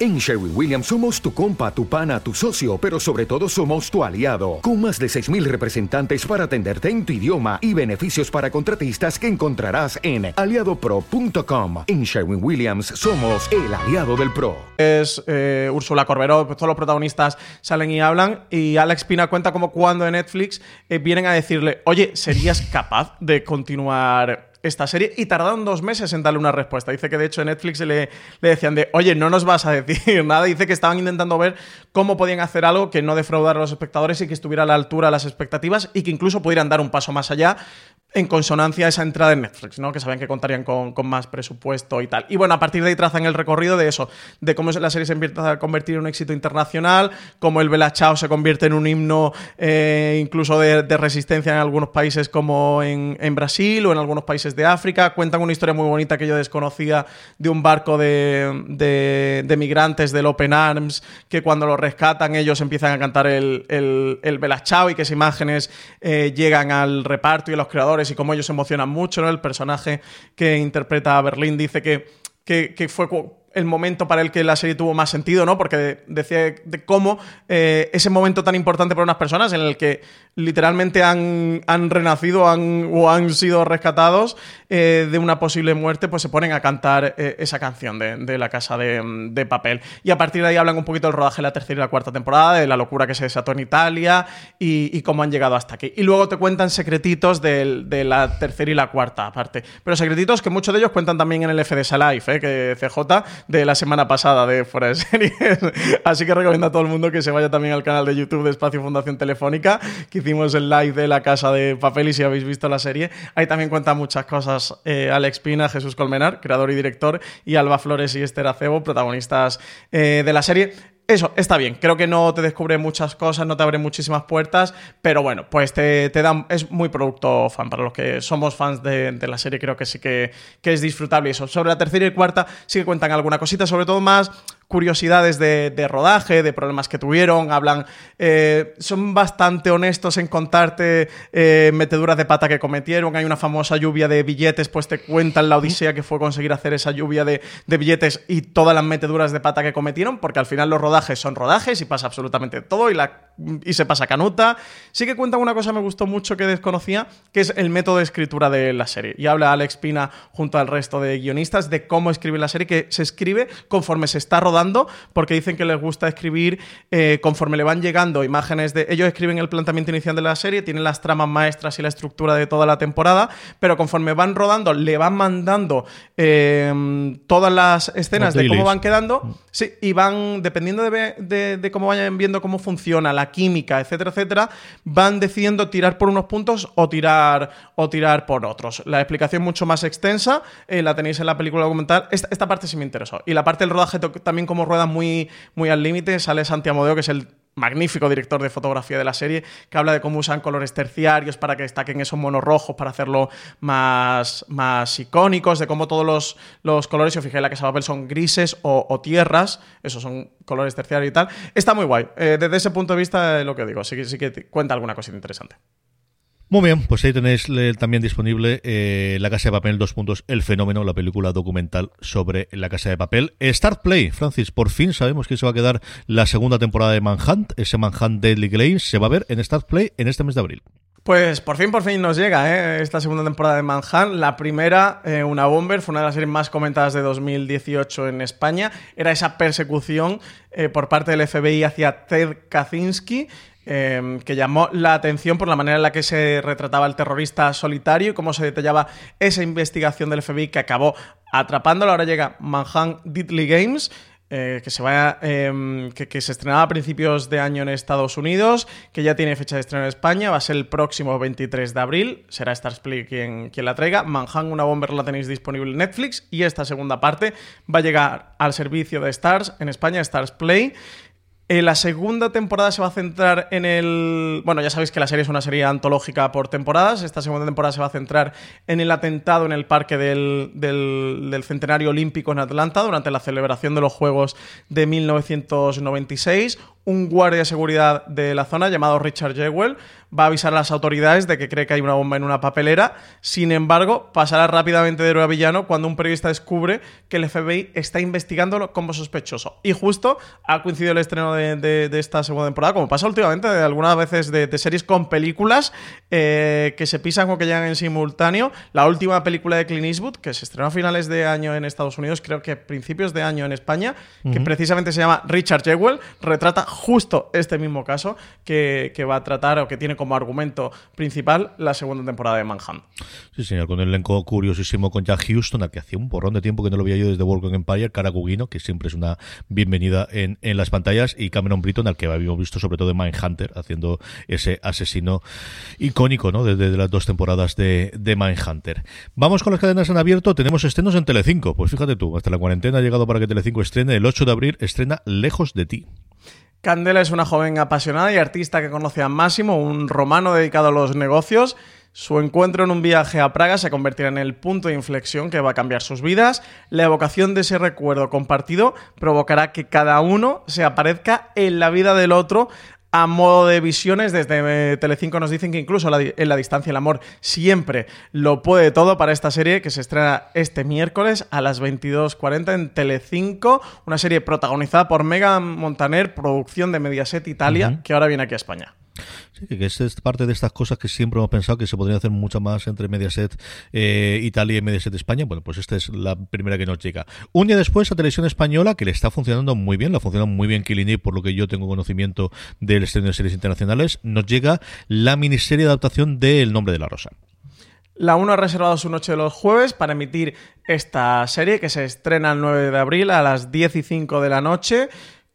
En Sherwin Williams somos tu compa, tu pana, tu socio, pero sobre todo somos tu aliado, con más de 6.000 representantes para atenderte en tu idioma y beneficios para contratistas que encontrarás en aliadopro.com. En Sherwin Williams somos el aliado del PRO. es eh, Úrsula Corberó, pues todos los protagonistas salen y hablan y Alex Pina cuenta como cuando en Netflix eh, vienen a decirle, oye, ¿serías capaz de continuar esta serie? Y tardaron dos meses en darle una respuesta. Dice que de hecho en Netflix le, le decían de, oye, no nos vas a decir nada. Dice que estaban intentando ver cómo podían hacer algo que no defraudara a los espectadores y que estuviera a la altura de las expectativas y que incluso pudieran dar un paso más allá en consonancia a esa entrada en Netflix, ¿no? Que sabían que contarían con, más presupuesto y tal. Y bueno, a partir de ahí trazan el recorrido de eso, de cómo la serie se empieza a convertir en un éxito internacional, cómo el Bella Ciao se convierte en un himno eh, incluso de, resistencia en algunos países como en, Brasil o en algunos países de África. Cuentan una historia muy bonita que yo desconocía de un barco de, migrantes del Open Arms, que cuando lo rescatan ellos empiezan a cantar el, el, y que esas imágenes eh, llegan al reparto y a los creadores y cómo ellos se emocionan mucho. El personaje que interpreta a Berlín dice que, que, fue el momento para el que la serie tuvo más sentido, ¿no? Porque decía de cómo eh, ese momento tan importante para unas personas en el que literalmente han, han renacido han, o han sido rescatados eh, de una posible muerte, pues se ponen a cantar eh, esa canción de, de La Casa de, de Papel. Y a partir de ahí hablan un poquito del rodaje de la tercera y la cuarta temporada, de la locura que se desató en Italia y, cómo han llegado hasta aquí. Y luego te cuentan secretitos del- de, la tercera y la cuarta parte. Pero secretitos que muchos de ellos cuentan también en el FDS Live, ¿eh? que CJ de la semana pasada de Fuera de Series. Así que recomiendo a todo el mundo que se vaya también al canal de YouTube de Espacio Fundación Telefónica, que hicimos el live de la Casa de Papel y si habéis visto la serie. Ahí también cuenta muchas cosas eh, Alex Pina, Jesús Colmenar, creador y director, y Alba Flores y Esther Acebo, protagonistas eh, de la serie. Eso, está bien. Creo que no te descubre muchas cosas, no te abre muchísimas puertas, pero bueno, pues te, dan. Es muy producto fan. Para los que somos fans de, la serie, creo que sí que, que es disfrutable. Eso. Sobre la tercera y cuarta, sí que cuentan alguna cosita, sobre todo más curiosidades de, rodaje, de problemas que tuvieron. Hablan. eh, son bastante honestos en contarte eh, meteduras de pata que cometieron. Hay una famosa lluvia de billetes, pues te cuentan la odisea que fue conseguir hacer esa lluvia de, billetes y todas las meteduras de pata que cometieron, porque al final los rodajes son rodajes y pasa absolutamente todo y y se pasa canuta. Sí que cuentan una cosa que me gustó mucho que desconocía, que es el método de escritura de la serie. Y habla Alex Pina junto al resto de guionistas de cómo escribe la serie, que se escribe conforme se está rodando, porque dicen que les gusta escribir eh, conforme le van llegando imágenes de... Ellos escriben el planteamiento inicial de la serie, tienen las tramas maestras y la estructura de toda la temporada, pero conforme van rodando, le van mandando eh, todas las escenas de cómo van quedando, sí, y van, dependiendo de, de, de cómo vayan viendo cómo funciona la química, etcétera, etcétera, van decidiendo tirar por unos puntos o tirar, o tirar por otros. La explicación mucho más extensa eh, la tenéis en la película documental. Esta, esta, parte sí me interesó. Y la parte del rodaje también como rueda muy, muy al límite. Sale Santiago Modeo, que es el magnífico director de fotografía de la serie, que habla de cómo usan colores terciarios para que destaquen esos monos rojos, para hacerlo más, más icónicos, de cómo todos los, los colores, si os fijáis, la que papel son grises o, o, tierras, esos son colores terciarios y tal. Está muy guay. Eh, desde ese punto de vista, eh, lo que digo, sí, sí que cuenta alguna cosita interesante. Muy bien, pues ahí tenéis también disponible eh, La Casa de Papel, dos puntos, El Fenómeno, la película documental sobre La Casa de Papel. Start Play, Francis, por fin sabemos que se va a quedar la segunda temporada de Manhunt, ese Manhunt Deadly Claims, se va a ver en Start Play en este mes de abril. Pues por fin, por fin nos llega ¿eh? esta segunda temporada de Manhunt. La primera, eh, una bomber, fue una de las series más comentadas de 2018 en España. Era esa persecución eh, por parte del FBI hacia Ted Kaczynski. Eh, que llamó la atención por la manera en la que se retrataba el terrorista solitario y cómo se detallaba esa investigación del FBI que acabó atrapándolo. Ahora llega Manhunt Deadly Games. Eh, que se vaya que, que, se estrenaba a principios de año en Estados Unidos, que ya tiene fecha de estreno en España, va a ser el próximo 23 de abril, será Starsplay quien, quien la traiga. Manhunt, una bomber la tenéis disponible en Netflix y esta segunda parte va a llegar al servicio de Stars en España, Stars Play. Eh, la segunda temporada se va a centrar en el... Bueno, ya sabéis que la serie es una serie antológica por temporadas. Esta segunda temporada se va a centrar en el atentado en el parque del, del, del Centenario Olímpico en Atlanta durante la celebración de los Juegos de 1996 un guardia de seguridad de la zona llamado Richard Jewell va a avisar a las autoridades de que cree que hay una bomba en una papelera. Sin embargo, pasará rápidamente de héroe a villano cuando un periodista descubre que el FBI está investigándolo como sospechoso. Y justo ha coincidido el estreno de, de, de esta segunda temporada, como pasa últimamente de algunas veces de, de series con películas eh, que se pisan o que llegan en simultáneo. La última película de Clint Eastwood, que se estrenó a finales de año en Estados Unidos, creo que principios de año en España, uh -huh. que precisamente se llama Richard Jewell, retrata justo este mismo caso que, va a tratar o que tiene como argumento principal la segunda temporada de Manhunt. Sí, señor, con el elenco curiosísimo con Jack Houston, al que hacía un porrón de tiempo que no lo veía yo desde World of Empire, Cara Gugino, que siempre es una bienvenida en, las pantallas, y Cameron Britton, al que habíamos visto sobre todo en Mindhunter, haciendo ese asesino icónico, ¿no? Desde de las dos temporadas de, de Mindhunter. Vamos con las cadenas en abierto, tenemos estrenos en Telecinco. Pues fíjate tú, hasta la cuarentena ha llegado para que Telecinco estrene, el 8 de abril estrena Lejos de ti. Candela es una joven apasionada y artista que conoce a Máximo, un romano dedicado a los negocios. Su encuentro en un viaje a Praga se convertirá en el punto de inflexión que va a cambiar sus vidas. La evocación de ese recuerdo compartido provocará que cada uno se aparezca en la vida del otro a modo de visiones. Desde Telecinco nos dicen que incluso en la distancia el amor siempre lo puede todo para esta serie que se estrena este miércoles a las 22.40 en Telecinco. Una serie protagonizada por Megan Montaner, producción de Mediaset Italia, uh -huh. que ahora viene aquí a España. Sí, que es parte de estas cosas que siempre hemos pensado que se podría hacer mucho más entre Mediaset eh, Italia y Mediaset España. Bueno, pues esta es la primera que nos llega. Un día después a Televisión Española, que le está funcionando muy bien, la funciona muy bien Kilini, por lo que yo tengo conocimiento del estreno de series internacionales, nos llega la miniserie de adaptación de El nombre de la rosa. La 1 ha reservado su noche de los jueves para emitir esta serie que se estrena el 9 de abril a las 10 y 5 de la noche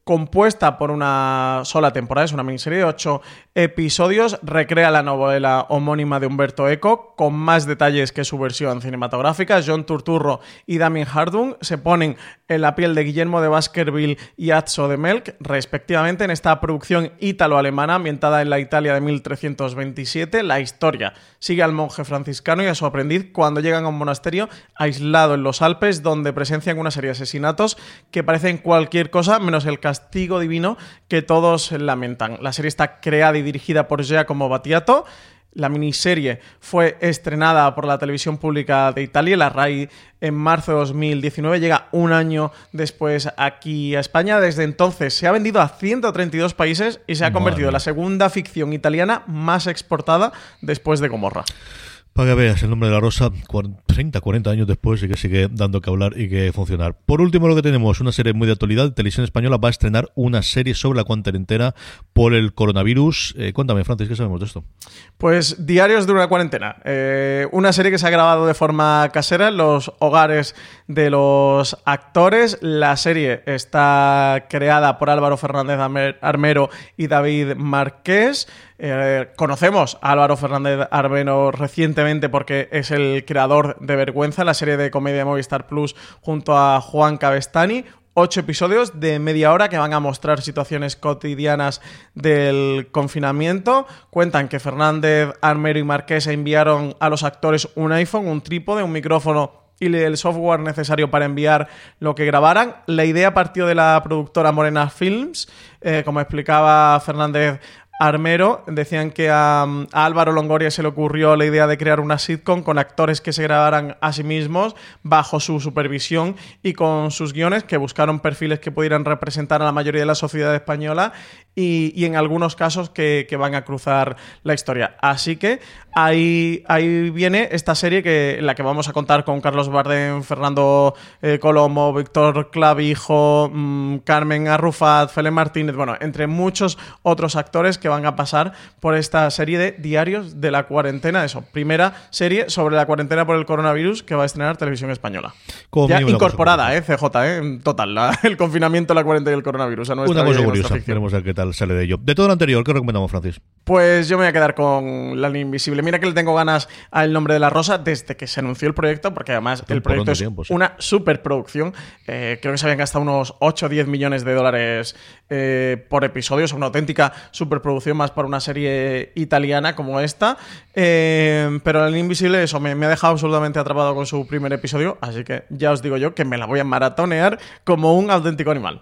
compuesta por una sola temporada, es una miniserie de ocho episodios, recrea la novela homónima de Humberto Eco, con más detalles que su versión cinematográfica. John Turturro y Damien Hardung se ponen en la piel de Guillermo de Baskerville y Atzo de Melk, respectivamente, en esta producción ítalo-alemana ambientada en la Italia de 1327. La historia sigue al monje franciscano y a su aprendiz cuando llegan a un monasterio aislado en los Alpes, donde presencian una serie de asesinatos que parecen cualquier cosa menos el castigo castigo divino que todos lamentan. La serie está creada y dirigida por Giacomo Battiato. La miniserie fue estrenada por la televisión pública de Italia, la RAI, en marzo de 2019. Llega un año después aquí a España. Desde entonces se ha vendido a 132 países y se ha convertido en la segunda ficción italiana más exportada después de Gomorra. Para que veas, el nombre de la rosa, 30, 40 años después, y que sigue dando que hablar y que funcionar. Por último, lo que tenemos, una serie muy de actualidad. Televisión Española va a estrenar una serie sobre la cuarentena por el coronavirus. Eh, cuéntame, Francis, ¿qué sabemos de esto? Pues Diarios de una cuarentena. Eh, una serie que se ha grabado de forma casera en los hogares de los actores. La serie está creada por Álvaro Fernández Armero y David Marqués. Eh, conocemos a Álvaro Fernández Armero recientemente porque es el creador de Vergüenza, la serie de comedia Movistar Plus, junto a Juan Cabestani. Ocho episodios de media hora que van a mostrar situaciones cotidianas del confinamiento. Cuentan que Fernández, Armero y Marqués enviaron a los actores un iPhone, un trípode, un micrófono y el software necesario para enviar lo que grabaran. La idea partió de la productora Morena Films. Eh, como explicaba Fernández Armero decían que a, Álvaro Longoria se le ocurrió la idea de crear una sitcom con actores que se grabaran a sí mismos bajo su supervisión y con sus guiones que buscaron perfiles que pudieran representar a la mayoría de la sociedad española y, en algunos casos que, van a cruzar la historia. Así que ahí, ahí viene esta serie que, en la que vamos a contar con Carlos Bardem, Fernando eh, Colomo, Víctor Clavijo, mm, Carmen Arrufat, Fele Martínez, bueno, entre muchos otros actores que van a pasar por esta serie de diarios de la cuarentena. Eso, primera serie sobre la cuarentena por el coronavirus que va a estrenar Televisión Española. ya incorporada, eh, CJ, eh, total, el confiamiento, la cuarentena y el coronavirus. A Una cosa curiosa, queremos ver qué tal sale de ello. De todo lo anterior, ¿qué recomendamos, Francis? Pues yo me voy a quedar con La Línea Invisible. Mira que le tengo ganas al nombre de la rosa desde que se anunció el proyecto, porque además el proyecto es una superproducción. Eh, creo que se habían gastado unos 8 o 10 millones de dólares eh, por episodio. Es una auténtica superproducción más para una serie italiana como esta. Eh, pero Línea Invisible, eso me, me ha dejado absolutamente atrapado con su primer episodio. Así que ya os digo yo que me la voy a maratonear como un auténtico animal.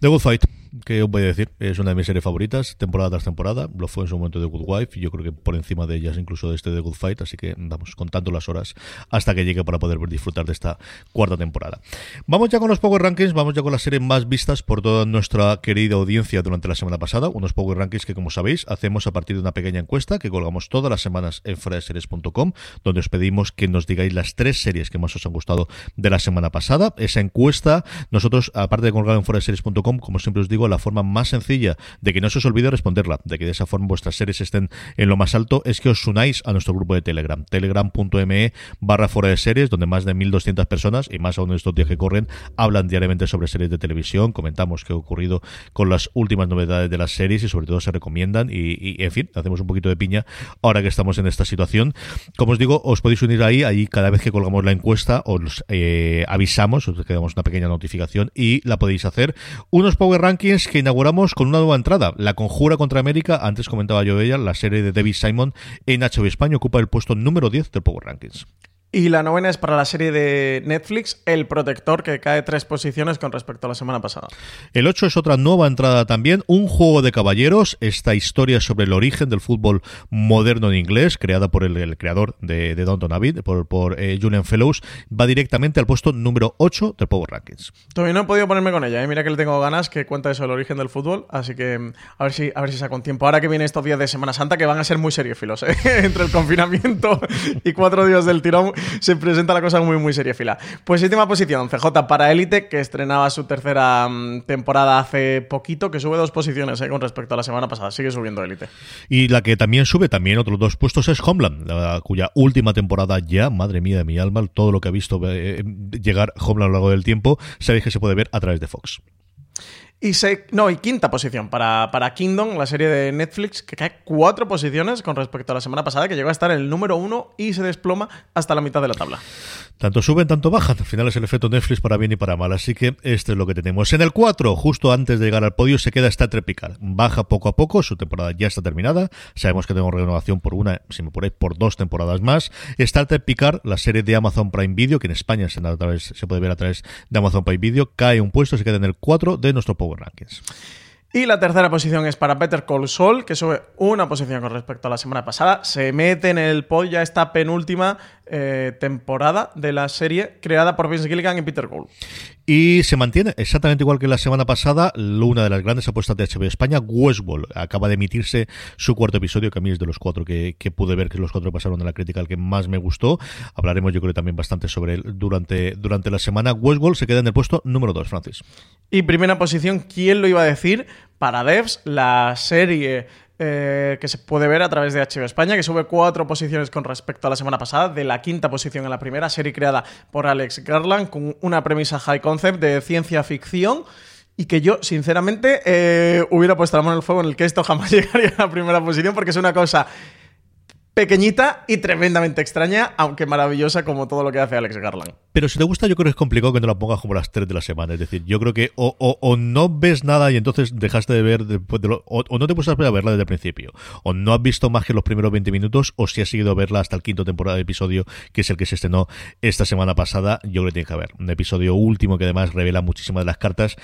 The Good Fight. ¿Qué os voy a decir? Es una de mis series favoritas, temporada tras temporada. Lo fue en su momento de Good Wife, yo creo que por encima de ellas incluso de este de Good Fight, así que vamos contando las horas hasta que llegue para poder disfrutar de esta cuarta temporada. Vamos ya con los Power Rankings, vamos ya con las series más vistas por toda nuestra querida audiencia durante la semana pasada. Unos Power Rankings que, como sabéis, hacemos a partir de una pequeña encuesta que colgamos todas las semanas en freseries.com, donde os pedimos que nos digáis las tres series que más os han gustado de la semana pasada. Esa encuesta, nosotros, aparte de colgar en freseries.com, como siempre os digo, la forma más sencilla de que no se os olvide responderla, de que de esa forma vuestras series estén en lo más alto, es que os unáis a nuestro grupo de Telegram, telegram.me barra fuera de series, donde más de 1.200 personas, y más aún en estos días que corren, hablan diariamente sobre series de televisión, comentamos qué ha ocurrido con las últimas novedades de las series y sobre todo se recomiendan y, en fin, hacemos un poquito de piña ahora que estamos en esta situación. Como os digo, os podéis unir ahí, ahí cada vez que colgamos la encuesta os eh, avisamos, os quedamos una pequeña notificación y la podéis hacer. Unos Power Rankings que inauguramos con una nueva entrada, La Conjura contra América, antes comentaba yo de ella, la serie de David Simon en HBO España ocupa el puesto número 10 del Power Rankings. Y la novena es para la serie de Netflix, El Protector, que cae tres posiciones con respecto a la semana pasada. El 8 es otra nueva entrada también, Un Juego de Caballeros, esta historia sobre el origen del fútbol moderno en inglés, creada por el, creador de, de Downton Abbey, por, por eh, Julian Fellows, va directamente al puesto número 8 del Power Rankings. Todavía no he podido ponerme con ella, ¿eh? mira que le tengo ganas, que cuenta eso, el origen del fútbol, así que mm, a ver si, a ver si saco un tiempo. Ahora que viene estos días de Semana Santa, que van a ser muy seriofilos, ¿eh? entre el confinamiento y cuatro días del tirón se presenta la cosa muy, muy seria fila. Pues séptima posición, CJ para Elite, que estrenaba su tercera mm, temporada hace poquito, que sube dos posiciones eh, con respecto a la semana pasada. Sigue subiendo Elite. Y la que también sube, también otros dos puestos, es Homeland, cuya última temporada ya, madre mía de mi alma, todo lo que ha visto eh, llegar Homeland a lo largo del tiempo, sabéis que se puede ver a través de Fox. Y no, y quinta posición para, para Kingdom, la serie de Netflix, que cae cuatro posiciones con respecto a la semana pasada, que llegó a estar en el número uno y se desploma hasta la mitad de la tabla. Tanto suben, tanto bajan. Al final es el efecto Netflix para bien y para mal. Así que esto es lo que tenemos. En el 4, justo antes de llegar al podio, se queda Star Trek Picard. Baja poco a poco, su temporada ya está terminada. Sabemos que tenemos renovación por una, si me ponéis, por dos temporadas más. Star Trek Picard, la serie de Amazon Prime Video, que en España se, a puede ver a través de Amazon Prime Video, cae un puesto, se queda en el 4 de nuestro Power Rankings. Y la tercera posición es para Better Call que sube una posición con respecto a la semana pasada. Se mete en el pod ya esta penúltima eh, temporada de la serie creada por Vince Gilligan y Peter Gould. Y se mantiene exactamente igual que la semana pasada. Una de las grandes apuestas de HBO España, Westworld, acaba de emitirse su cuarto episodio, que a mí es de los cuatro que, que pude ver, que los cuatro pasaron de la crítica, el que más me gustó. Hablaremos, yo creo, también bastante sobre él durante, durante la semana. Westworld se queda en el puesto número dos, Francis. Y primera posición, ¿quién lo iba a decir? Para Devs, la serie eh, que se puede ver a través de HBO España, que sube cuatro posiciones con respecto a la semana pasada, de la quinta posición a la primera, serie creada por Alex Garland, con una premisa high concept de ciencia ficción. Y que yo, sinceramente, eh, hubiera puesto la mano en el fuego en el que esto jamás llegaría a la primera posición, porque es una cosa pequeñita y tremendamente extraña, aunque maravillosa como todo lo que hace Alex Garland. Pero si te gusta, yo creo que es complicado que no la pongas como las 3 de la semana. Es decir, yo creo que o, no ves nada y entonces dejaste de ver de o, o, no te pusiste a verla desde el principio. O no has visto más que los primeros 20 minutos, o si has seguido a verla hasta el quinto temporada de episodio, que es el que se estrenó esta semana pasada. Yo creo que tienes que ver. Un episodio último que además revela muchísimas de las cartas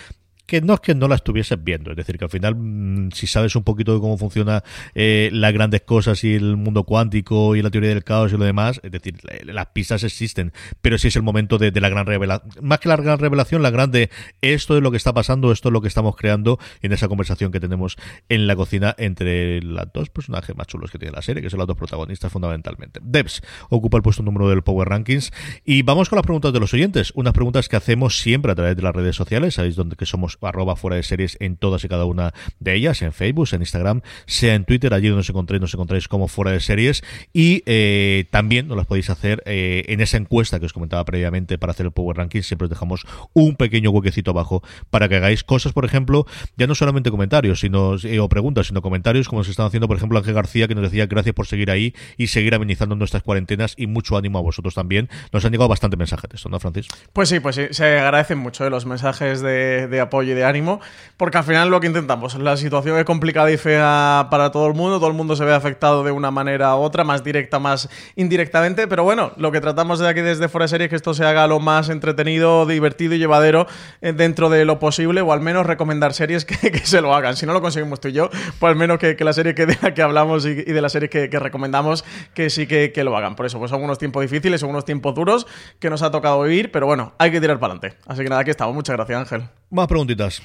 que no es que no la estuvieses viendo, es decir, que al final, mmm, si sabes un poquito de cómo funciona eh, las grandes cosas y el mundo cuántico y la teoría del caos y lo demás, es decir, las pistas existen, pero sí es el momento de, de la gran revelación, más que la gran revelación, la grande, esto es lo que está pasando, esto es lo que estamos creando en esa conversación que tenemos en la cocina entre los dos personajes más chulos que tiene la serie, que son los dos protagonistas fundamentalmente. Debs ocupa el puesto número del Power Rankings. Y vamos con las preguntas de los oyentes, unas preguntas que hacemos siempre a través de las redes sociales, sabéis dónde que somos arroba fuera de series en todas y cada una de ellas, en Facebook, en Instagram, sea en Twitter, allí donde os encontréis, nos encontráis como fuera de series y eh, también nos las podéis hacer eh, en esa encuesta que os comentaba previamente para hacer el Power Ranking, siempre os dejamos un pequeño huequecito abajo para que hagáis cosas, por ejemplo, ya no solamente comentarios sino eh, o preguntas, sino comentarios como se están haciendo, por ejemplo, Ángel García que nos decía gracias por seguir ahí y seguir amenizando nuestras cuarentenas y mucho ánimo a vosotros también. Nos han llegado bastante mensajes de esto, ¿no, Francis? Pues sí, pues sí, se agradecen mucho los mensajes de apoyo y de ánimo porque al final lo que intentamos, la situación es complicada y fea para todo el mundo, todo el mundo se ve afectado de una manera u otra, más directa, más indirectamente, pero bueno, lo que tratamos de aquí desde Fuera de Serie es que esto se haga lo más entretenido, divertido y llevadero eh, dentro de lo posible, o al menos recomendar series que, se lo hagan. Si no lo conseguimos tú y yo, pues al menos que, la serie que de la que hablamos y, de la serie que, que recomendamos, que sí que, que, lo hagan. Por eso, pues son unos tiempos difíciles, son unos tiempos duros que nos ha tocado vivir, pero bueno, hay que tirar para adelante. Así que nada, aquí estamos. Muchas gracias, Ángel. Más preguntitas.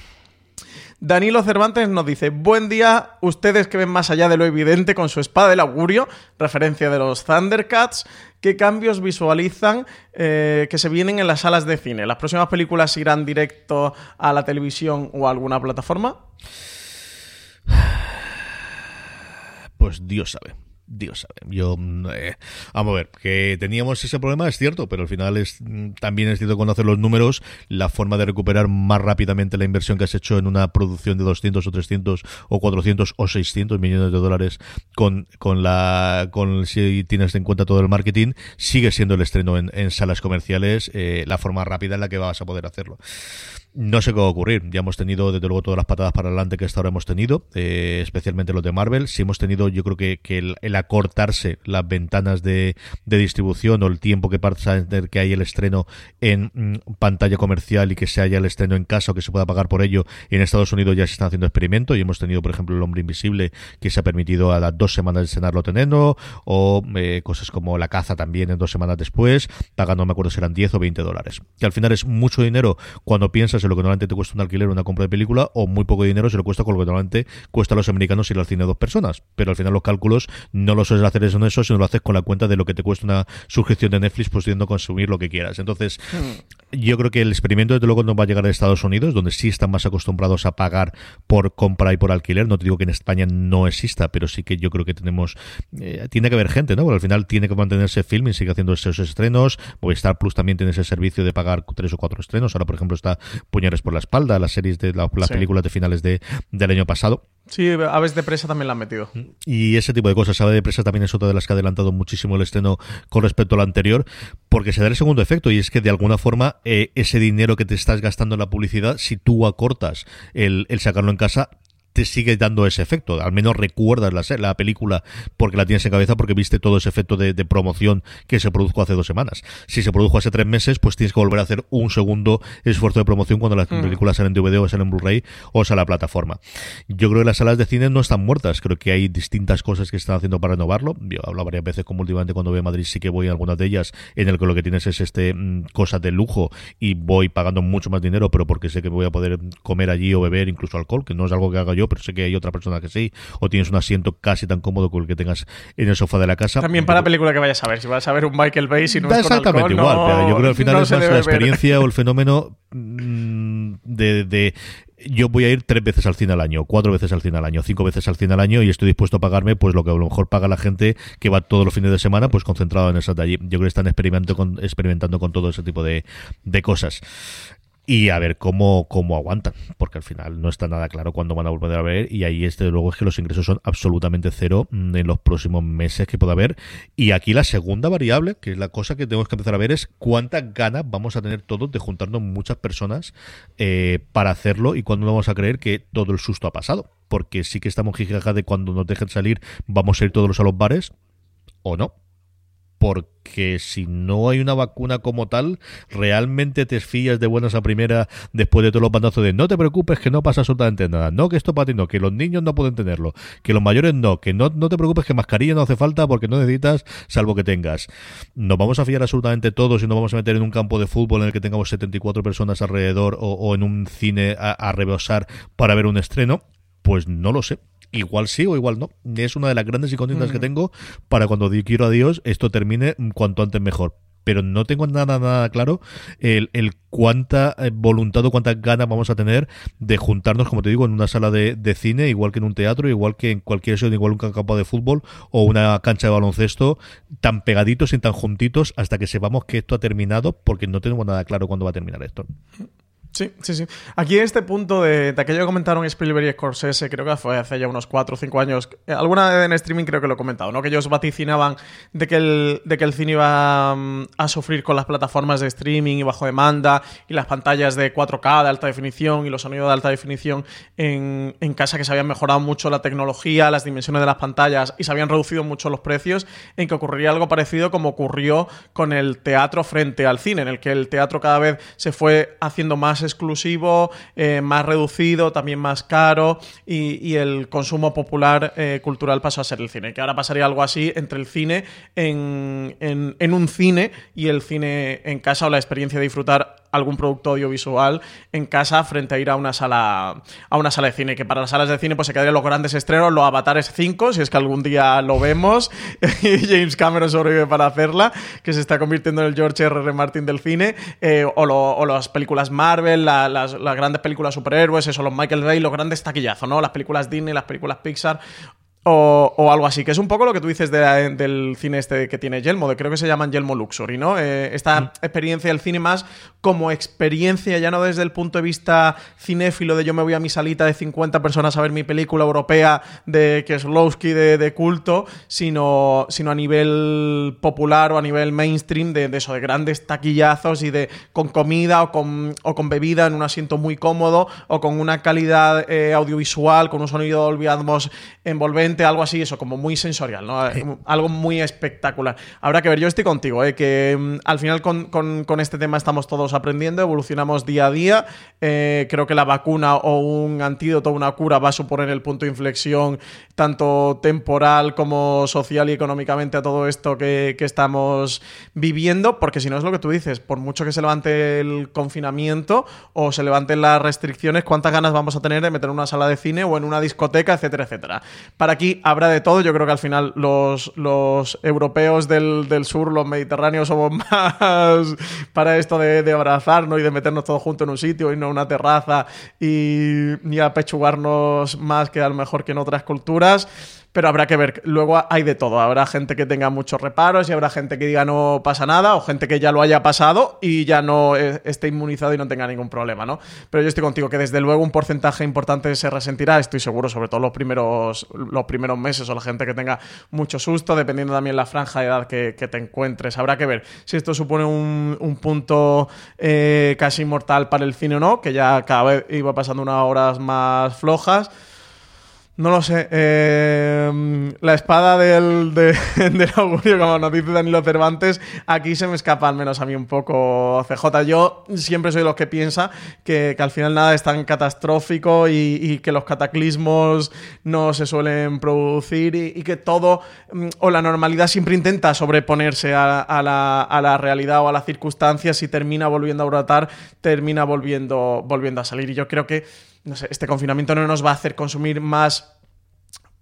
Danilo Cervantes nos dice, buen día, ustedes que ven más allá de lo evidente con su espada del augurio, referencia de los Thundercats, ¿qué cambios visualizan eh, que se vienen en las salas de cine? ¿Las próximas películas irán directo a la televisión o a alguna plataforma? Pues Dios sabe. Dios sabe. Yo, eh, vamos a ver, que teníamos ese problema, es cierto, pero al final es también es cierto conocer los números, la forma de recuperar más rápidamente la inversión que has hecho en una producción de 200 o 300 o 400 o 600 millones de dólares con, con la, con, si tienes en cuenta todo el marketing, sigue siendo el estreno en, en salas comerciales, eh, la forma rápida en la que vas a poder hacerlo. No sé qué va a ocurrir. Ya hemos tenido, desde luego, todas las patadas para adelante que hasta ahora hemos tenido, eh, especialmente los de Marvel. Si hemos tenido, yo creo que, el, acortarse las ventanas de, distribución o el tiempo que pasa que hay el estreno en mm, pantalla comercial y que se haya el estreno en casa o que se pueda pagar por ello. En Estados Unidos ya se están haciendo experimentos y hemos tenido, por ejemplo, El Hombre Invisible, que se ha permitido a las dos semanas de estrenarlo teniendo, o eh, cosas como La Caza también en dos semanas después, pagando, me acuerdo si eran 10 o 20 dólares. Que al final es mucho dinero cuando piensas en lo que normalmente te cuesta un alquiler o una compra de película, o muy poco dinero se lo cuesta con lo que normalmente cuesta a los americanos ir al cine dos personas. Pero al final los cálculos no lo sueles hacer eso en eso, sino lo haces con la cuenta de lo que te cuesta una suscripción de Netflix, pudiendo consumir lo que quieras. Entonces, hmm. yo creo que el experimento desde luego no va a llegar a Estados Unidos, donde sí están más acostumbrados a pagar por compra y por alquiler. No te digo que en España no exista, pero sí que yo creo que tenemos, eh, tiene que haber gente, ¿no? Porque al final tiene que mantenerse film y sigue haciendo esos estrenos. Movistar Plus también tiene ese servicio de pagar tres o cuatro estrenos. Ahora, por ejemplo, está Puñales por la espalda, las series de la, las sí. películas de finales de, del año pasado. Sí, Aves de Presa también la han metido. Y ese tipo de cosas. Aves de Presa también es otra de las que ha adelantado muchísimo el estreno con respecto al anterior, porque se da el segundo efecto y es que de alguna forma eh, ese dinero que te estás gastando en la publicidad, si tú acortas el, el sacarlo en casa, te sigue dando ese efecto. Al menos recuerdas la, la película porque la tienes en cabeza porque viste todo ese efecto de, de promoción que se produjo hace dos semanas. Si se produjo hace tres meses, pues tienes que volver a hacer un segundo esfuerzo de promoción cuando las Mm. películas salen en DVD o salen en Blu-ray o sale a la plataforma. Yo creo que las salas de cine no están muertas. Creo que hay distintas cosas que están haciendo para renovarlo. Yo he hablado varias veces como últimamente cuando voy a Madrid sí que voy a algunas de ellas en el que lo que tienes es este mm, cosas de lujo y voy pagando mucho más dinero, pero porque sé que voy a poder comer allí o beber incluso alcohol, que no es algo que haga yo, pero sé que hay otra persona que sí, o tienes un asiento casi tan cómodo como el que tengas en el sofá de la casa. También para la película que vayas a ver. Si vas a ver un Michael Bay, si no Da es con exactamente alcohol, igual, no- pero yo creo que al final no es más la experiencia o el fenómeno mm, de, de- yo voy a ir tres veces al cine al año, cuatro veces al cine al año, cinco veces al cine al año y estoy dispuesto a pagarme pues lo que a lo mejor paga la gente que va todos los fines de semana pues concentrado en esas de allí. Yo creo que están experimentando con, experimentando con todo ese tipo de, de cosas y a ver cómo, cómo aguantan, porque al final no está nada claro cuándo van a volver a ver y ahí este luego es que los ingresos son absolutamente cero mm, en los próximos meses que pueda haber. Y aquí la segunda variable, que es la cosa que tenemos que empezar a ver es cuántas ganas vamos a tener todos de juntarnos muchas personas eh, para hacerlo y cuándo vamos a creer que todo el susto ha pasado, porque sí que estamos jijaja de cuando nos dejen salir vamos a ir todos a los bares o no porque si no hay una vacuna como tal, realmente te fías de buenas a primera después de todos los bandazos de no te preocupes que no pasa absolutamente nada, no que esto para ti no, que los niños no pueden tenerlo, que los mayores no, que no, no te preocupes que mascarilla no hace falta porque no necesitas salvo que tengas. Nos vamos a fiar absolutamente todos y nos vamos a meter en un campo de fútbol en el que tengamos 74 personas alrededor o, o en un cine a, a rebosar para ver un estreno, pues no lo sé. Igual sí o igual no. Es una de las grandes incógnitas que Mm. tengo para cuando quiero a Dios esto termine cuanto antes mejor. Pero no tengo nada, nada claro el, el cuánta eh, voluntad o cuántas ganas vamos a tener de juntarnos, como te digo, en una sala de, de cine, igual que en un teatro, igual que en cualquier sitio, igual un campo de fútbol o una cancha de baloncesto, tan pegaditos y tan juntitos hasta que sepamos que esto ha terminado, porque no tenemos nada claro cuándo va a terminar esto. Sí, sí, sí. Aquí en este punto de, de aquello que comentaron Spielberg y Scorsese, creo que fue hace ya unos 4 o 5 años, eh, alguna vez en streaming creo que lo he comentado, ¿no? Que ellos vaticinaban de que el, de que el cine iba mm, a sufrir con las plataformas de streaming y bajo demanda y las pantallas de 4K de alta definición y los sonidos de alta definición en, en casa que se habían mejorado mucho la tecnología, las dimensiones de las pantallas y se habían reducido mucho los precios, en que ocurriría algo parecido como ocurrió con el teatro frente al cine, en el que el teatro cada vez se fue haciendo más exclusivo, eh, más reducido, también más caro y, el consumo popular eh, cultural pasó a ser el cine. Que ahora pasaría algo así entre el cine en- en un cine y el cine en casa o la experiencia de disfrutar algún producto audiovisual en casa frente a ir a una sala a una sala de cine que para las salas de cine pues se quedarían los grandes estrenos los Avatares 5 si es que algún día lo vemos y James Cameron sobrevive para hacerla que se está convirtiendo en el George R. R. Martin del cine eh, o, o las películas Marvel la- las, las grandes películas superhéroes eso los Michael Bay los grandes taquillazos no las películas Disney las películas Pixar o, o algo así, que es un poco lo que tú dices de- del cine este que tiene Yelmo, de creo que se llaman Yelmo Luxury, ¿no? Eh, esta experiencia del cine más como experiencia, ya no desde el punto de vista cinéfilo de yo me voy a mi salita de 50 personas a ver mi película europea de Kieslowski de, de culto, sino, sino a nivel popular o a nivel mainstream de, de eso, de grandes taquillazos y de con comida o con, o con bebida en un asiento muy cómodo o con una calidad eh, audiovisual, con un sonido Dolby Atmos envolvente, algo así, eso, como muy sensorial, ¿no? Algo muy espectacular. Habrá que ver, yo estoy contigo, ¿eh? que mm, al final con, con- con este tema estamos todos aprendiendo, evolucionamos día a día. Eh, creo que la vacuna o un antídoto, una cura va a suponer el punto de inflexión tanto temporal como social y económicamente a todo esto que, que estamos viviendo, porque si no es lo que tú dices, por mucho que se levante el confinamiento o se levanten las restricciones, ¿cuántas ganas vamos a tener de meter en una sala de cine o en una discoteca, etcétera, etcétera? Para habrá de todo, yo creo que al final los, los europeos del, del sur, los mediterráneos, somos más para esto de, de abrazarnos y de meternos todos juntos en un sitio, irnos a una terraza y, y apechugarnos más que a lo mejor que en otras culturas. Pero habrá que ver, luego hay de todo. Habrá gente que tenga muchos reparos y habrá gente que diga no pasa nada, o gente que ya lo haya pasado y ya no eh, esté inmunizado y no tenga ningún problema, ¿no? Pero yo estoy contigo, que desde luego un porcentaje importante se resentirá, estoy seguro, sobre todo los primeros, los primeros meses o la gente que tenga mucho susto, dependiendo también la franja de edad que, te encuentres. Habrá que ver si esto supone un, un punto eh, casi mortal para el cine o no, que ya cada vez iba pasando unas horas más flojas. No lo sé. Eh, la espada del, de- del augurio, como nos dice Danilo Cervantes, aquí se me escapa al menos a mí un poco CJ. Yo siempre soy los que piensa que, que al final nada es tan catastrófico y, y que los cataclismos no se suelen producir y, y que todo mm, o la normalidad siempre intenta sobreponerse a, a la, a la realidad o a las circunstancias y termina volviendo a brotar, termina volviendo, volviendo a salir. Y yo creo que no sé, este confinamiento no nos va a hacer consumir más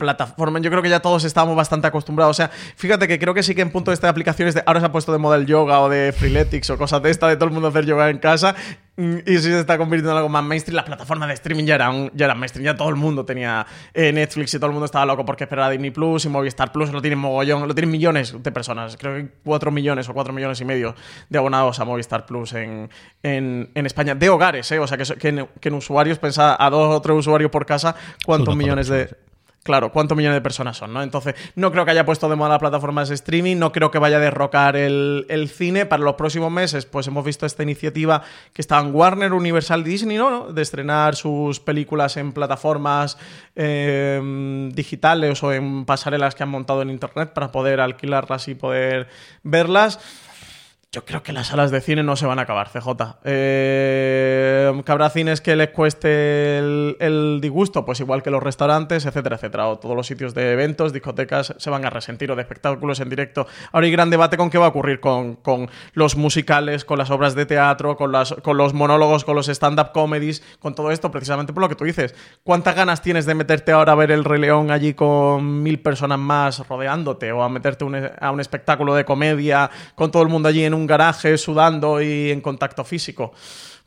plataforma. Yo creo que ya todos estamos bastante acostumbrados. O sea, fíjate que creo que sí que en punto de esta aplicaciones de ahora se ha puesto de moda el yoga o de freeletics o cosas de esta, de todo el mundo hacer yoga en casa. mm, Y sí se está convirtiendo en algo más mainstream. Las plataformas de streaming ya eran, ya eran mainstream. Ya todo el mundo tenía eh, Netflix y todo el mundo estaba loco porque esperaba Disney Plus y Movistar Plus. Lo tienen mogollón, lo tienen millones de personas. Creo que 4 millones o 4 millones y medio de abonados a Movistar Plus en, en, en España. De hogares, ¿eh? O sea, que, que, en, que en usuarios, pensaba a dos o tres usuarios por casa, cuántos millones de. Claro, ¿cuántos millones de personas son? ¿no? Entonces, no creo que haya puesto de moda las plataformas de streaming, no creo que vaya a derrocar el, cine. Para los próximos meses, pues hemos visto esta iniciativa que estaban Warner, Universal, Disney, ¿no? De estrenar sus películas en plataformas eh, digitales o en pasarelas que han montado en internet para poder alquilarlas y poder verlas. Yo creo que las salas de cine no se van a acabar, CJ. Eh, que habrá cines que les cueste el, disgusto, pues igual que los restaurantes, etcétera, etcétera. O todos los sitios de eventos, discotecas se van a resentir o de espectáculos en directo. Ahora hay gran debate con qué va a ocurrir con, con los musicales, con las obras de teatro, con, las, con los monólogos, con los stand-up comedies, con todo esto, precisamente por lo que tú dices. ¿Cuántas ganas tienes de meterte ahora a ver el Rey León allí con mil personas más rodeándote? O a meterte un- a un espectáculo de comedia con todo el mundo allí en un garaje sudando y en contacto físico.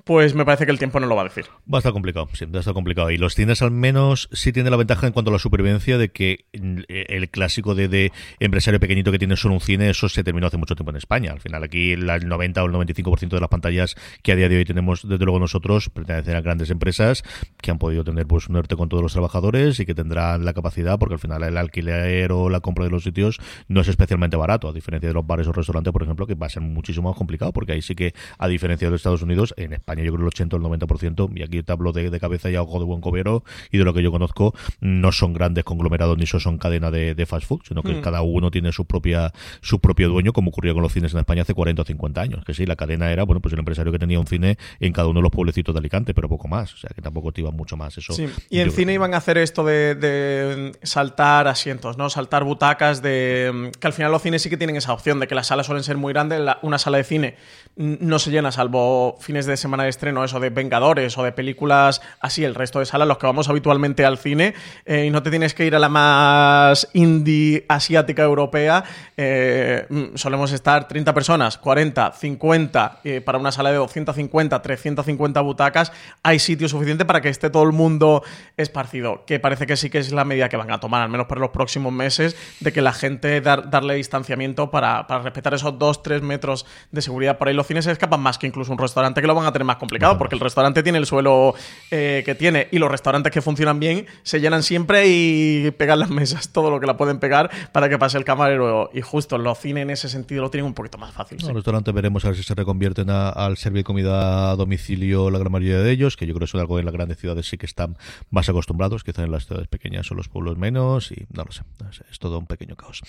Pues me parece que el tiempo no lo va a decir. Va a estar complicado, sí, va a estar complicado. Y los cines al menos sí tienen la ventaja en cuanto a la supervivencia de que mm, el clásico de, de empresario pequeñito que tiene solo un cine, eso se terminó hace mucho tiempo en España. Al final aquí el 90 o el 95% de las pantallas que a día de hoy tenemos, desde luego nosotros, pertenecen a grandes empresas que han podido tener pues un ERTE con todos los trabajadores y que tendrán la capacidad, porque al final el alquiler o la compra de los sitios no es especialmente barato, a diferencia de los bares o restaurantes, por ejemplo, que va a ser muchísimo más complicado, porque ahí sí que, a diferencia de los Estados Unidos, en España yo creo el 80 o el 90%, y aquí te hablo de, de cabeza y a ojo de buen cobero, y de lo que yo conozco, no son grandes conglomerados ni son cadena de, de fast food, sino que Mm. cada uno tiene su propia su propio dueño, como ocurría con los cines en España hace 40 o 50 años, que sí, la cadena era, bueno, pues el empresario que tenía un cine en cada uno de los pueblecitos de Alicante, pero poco más, o sea, que tampoco te iba mucho más eso. Sí, y en cine iban a hacer esto de, de saltar asientos, ¿no? Saltar butacas, de que al final los cines sí que tienen esa opción de que las salas suelen ser muy grandes. la- una sala de cine no se llena, salvo fines de semana estreno, eso de Vengadores o de películas así, el resto de salas, los que vamos habitualmente al cine, eh, y no te tienes que ir a la más indie asiática europea. eh, mm, solemos estar 30 personas, 40, 50, eh, para una sala de 250, 350 butacas, hay sitio suficiente para que esté todo el mundo esparcido, que parece que sí que es la medida que van a tomar, al menos para los próximos meses, de que la gente dar- darle distanciamiento para, para respetar esos 2-3 metros de seguridad. Por ahí los cines se escapan más que incluso un restaurante que lo van a tener más complicado, porque el restaurante tiene el suelo eh, que tiene y los restaurantes que funcionan bien se llenan siempre y pegan las mesas todo lo que la pueden pegar para que pase el camarero y justo los cines en ese sentido lo tienen un poquito más fácil. sí. Los restaurantes veremos a ver si se reconvierten a- al servir comida a domicilio la gran mayoría de ellos, que yo creo que es algo en las grandes ciudades sí que están más acostumbrados, quizá en las ciudades pequeñas o los pueblos menos, y no lo sé, no sé, es todo un pequeño caos.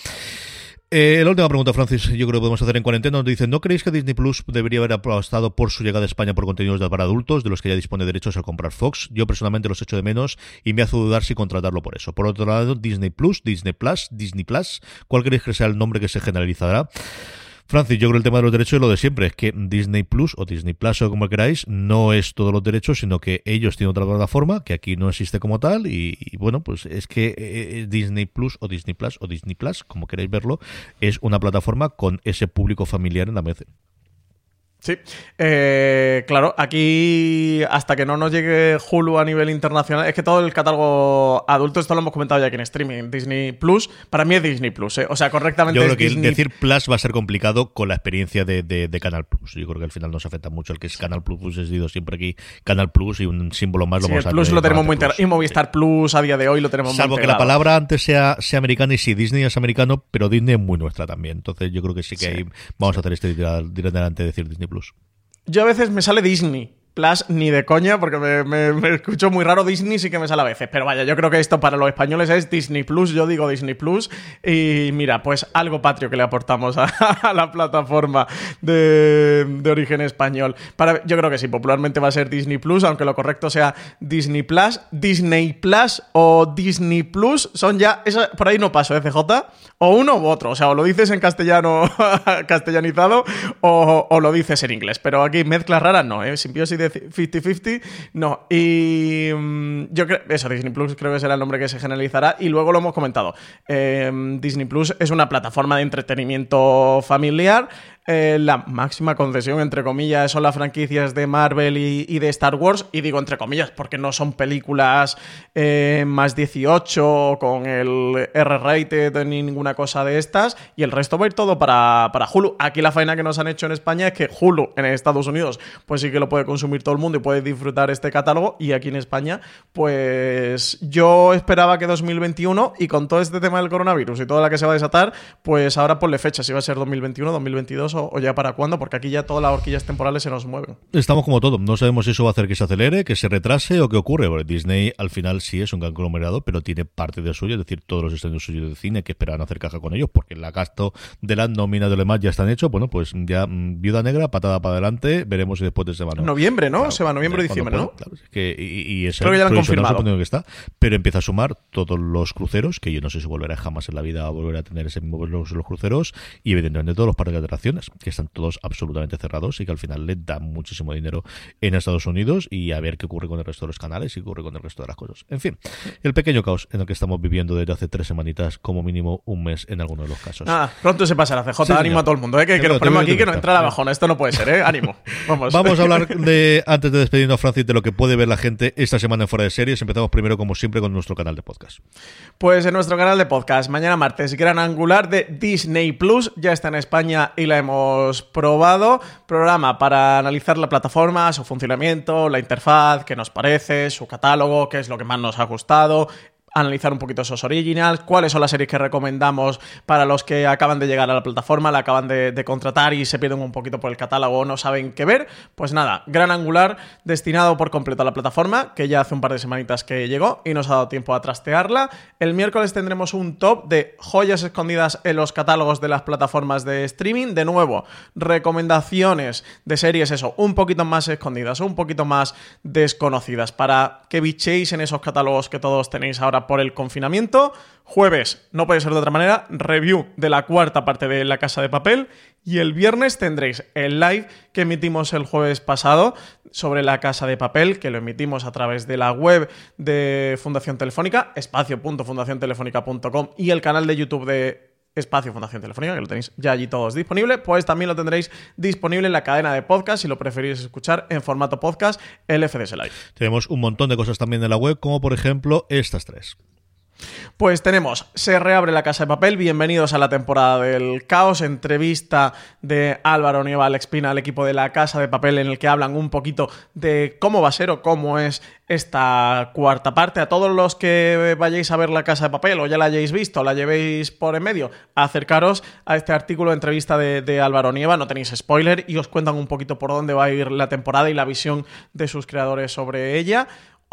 Eh, la última pregunta, Francis, yo creo que podemos hacer en cuarentena. Nos dicen, ¿no creéis que Disney Plus debería haber apostado por su llegada a España por contenidos para adultos, de los que ya dispone derechos al comprar Fox? Yo personalmente los echo de menos y me hace dudar si contratarlo por eso. Por otro lado, Disney Plus, Disney Plus, Disney Plus, ¿cuál creéis que sea el nombre que se generalizará? Francis, yo creo que el tema de los derechos es lo de siempre, es que Disney Plus o Disney Plus o como queráis, no es todos los derechos, sino que ellos tienen otra plataforma que aquí no existe como tal y, bueno, pues es que eh, Disney Plus o Disney Plus o Disney Plus, como queráis verlo, es una plataforma con ese público familiar en la mesa. Sí, Eh, claro, aquí hasta que no nos llegue Hulu a nivel internacional, es que todo el catálogo adulto, esto lo hemos comentado ya aquí en streaming, Disney Plus, para mí es Disney Plus, ¿eh? o sea, correctamente Yo creo es que Disney decir Plus va a ser complicado con la experiencia de, de- de Canal Plus. Yo creo que al final nos afecta mucho el que es Canal Plus, pues he sido siempre aquí Canal Plus y un símbolo más lo Sí, vamos el a Plus lo en tenemos muy. Y Movistar Plus a día de hoy lo tenemos muy Salvo que la palabra antes sea, sea americana y si Disney es americano, pero Disney es muy nuestra también. Entonces yo creo que sí que Sí. ahí vamos a hacer este directamente de decir Disney Yo a veces me sale Disney, Plus ni de coña, porque me, escucho muy raro. Disney sí que me sale a veces. Pero vaya, yo creo que esto para los españoles es Disney Plus. Yo digo Disney Plus. Y mira, pues algo patrio que le aportamos a, la plataforma de, origen español. Para, yo creo que sí, popularmente va a ser Disney Plus, aunque lo correcto sea Disney Plus, Disney Plus o Disney Plus. Son ya. por ahí no paso, ¿eh, CJ? O uno u otro. O sea, o lo dices en castellano castellanizado o, o lo dices en inglés. Pero aquí mezclas raras no, ¿eh? Simbiosis de 50-50, no. Y mm, yo creo, eso, Disney Plus creo que será el nombre que se generalizará. Y luego lo hemos comentado. Eh, Disney Plus es una plataforma de entretenimiento familiar. Eh, la máxima concesión, entre comillas, son las franquicias de Marvel y, de Star Wars. Y digo entre comillas porque no son películas eh, más 18 con el R-rated ni ninguna cosa de estas. Y el resto va a ir todo para, para Hulu. Aquí la faena que nos han hecho en España es que Hulu en Estados Unidos, pues sí que lo puede consumir todo el mundo y puede disfrutar este catálogo. Y aquí en España, pues yo esperaba que 2021 y con todo este tema del coronavirus y toda la que se va a desatar, pues ahora ponle fecha si va a ser 2021, 2022 o, o ya para cuándo, porque aquí ya todas las horquillas temporales se nos mueven. Estamos como todo. No sabemos si eso va a hacer que se acelere, que se retrase o qué ocurre. Porque Disney al final sí es un gran conglomerado, pero tiene parte de suyo, es decir, todos los estrenos suyos de cine que esperaban hacer caja con ellos, porque el gasto de la nómina de lo demás ya están hechos. Bueno, pues ya mm, viuda negra, patada para adelante, veremos si después de semana. Noviembre, ¿no? se va noviembre o diciembre, ¿no? claro, es que, y, y ese Creo que ya lo han confirmado. que está, pero empieza a sumar todos los cruceros, que yo no sé si volverá jamás en la vida a volver a tener ese mismo los, los cruceros, y evidentemente todos los parques de atracciones, que están todos absolutamente cerrados y que al final le dan muchísimo dinero en Estados Unidos y a ver qué ocurre con el resto de los canales y qué ocurre con el resto de las cosas. En fin, el pequeño caos en el que estamos viviendo desde hace tres semanitas, como mínimo un mes en algunos de los casos. Nada, pronto se pasará, CJ. Sí, ánimo a todo el mundo, ¿eh? que, que nos ponemos aquí que comentar. entra la bajona. Esto no puede ser, ¿eh? Ánimo. Vamos. Vamos a hablar de, antes de despedirnos, Francis, de lo que puede ver la gente esta semana en Fuera de Series. Empezamos primero, como siempre, con nuestro canal de podcast. Pues en nuestro canal de podcast, mañana martes, Gran Angular de Disney Plus, ya está en España y la hemos probado. Programa para analizar la plataforma, su funcionamiento, la interfaz, qué nos parece, su catálogo, qué es lo que más nos ha gustado. Analizar un poquito esos originals, cuáles son las series que recomendamos para los que acaban de llegar a la plataforma, la acaban de, contratar y se pierden un poquito por el catálogo o no saben qué ver. Pues nada, Gran Angular destinado por completo a la plataforma, que ya hace un par de semanitas que llegó y nos ha dado tiempo a trastearla. El miércoles tendremos un top de joyas escondidas en los catálogos de las plataformas de streaming. De nuevo, recomendaciones de series, eso, un poquito más escondidas, un poquito más desconocidas, para que bichéis en esos catálogos que todos tenéis ahora por el confinamiento. Jueves, no puede ser de otra manera, review de la cuarta parte de La Casa de Papel. Y el viernes tendréis el live que emitimos el jueves pasado sobre La Casa de Papel, que lo emitimos a través de la web de Fundación Telefónica, espacio.fundaciontelefónica.com y el canal de YouTube de Espacio Fundación Telefónica, que lo tenéis ya allí todos disponible, pues también lo tendréis disponible en la cadena de podcast si lo preferís escuchar en formato podcast, el FDS Live. Tenemos un montón de cosas también en la web, como por ejemplo estas tres. Pues tenemos, se reabre la Casa de Papel, bienvenidos a la temporada del caos, entrevista de Álvaro Nieva, Alex Pina, al equipo de la Casa de Papel, en el que hablan un poquito de cómo va a ser o cómo es esta cuarta parte. A todos los que vayáis a ver la Casa de Papel o ya la hayáis visto, la llevéis por en medio, acercaros a este artículo de entrevista de, de Álvaro Nieva, no tenéis spoiler y os cuentan un poquito por dónde va a ir la temporada y la visión de sus creadores sobre ella.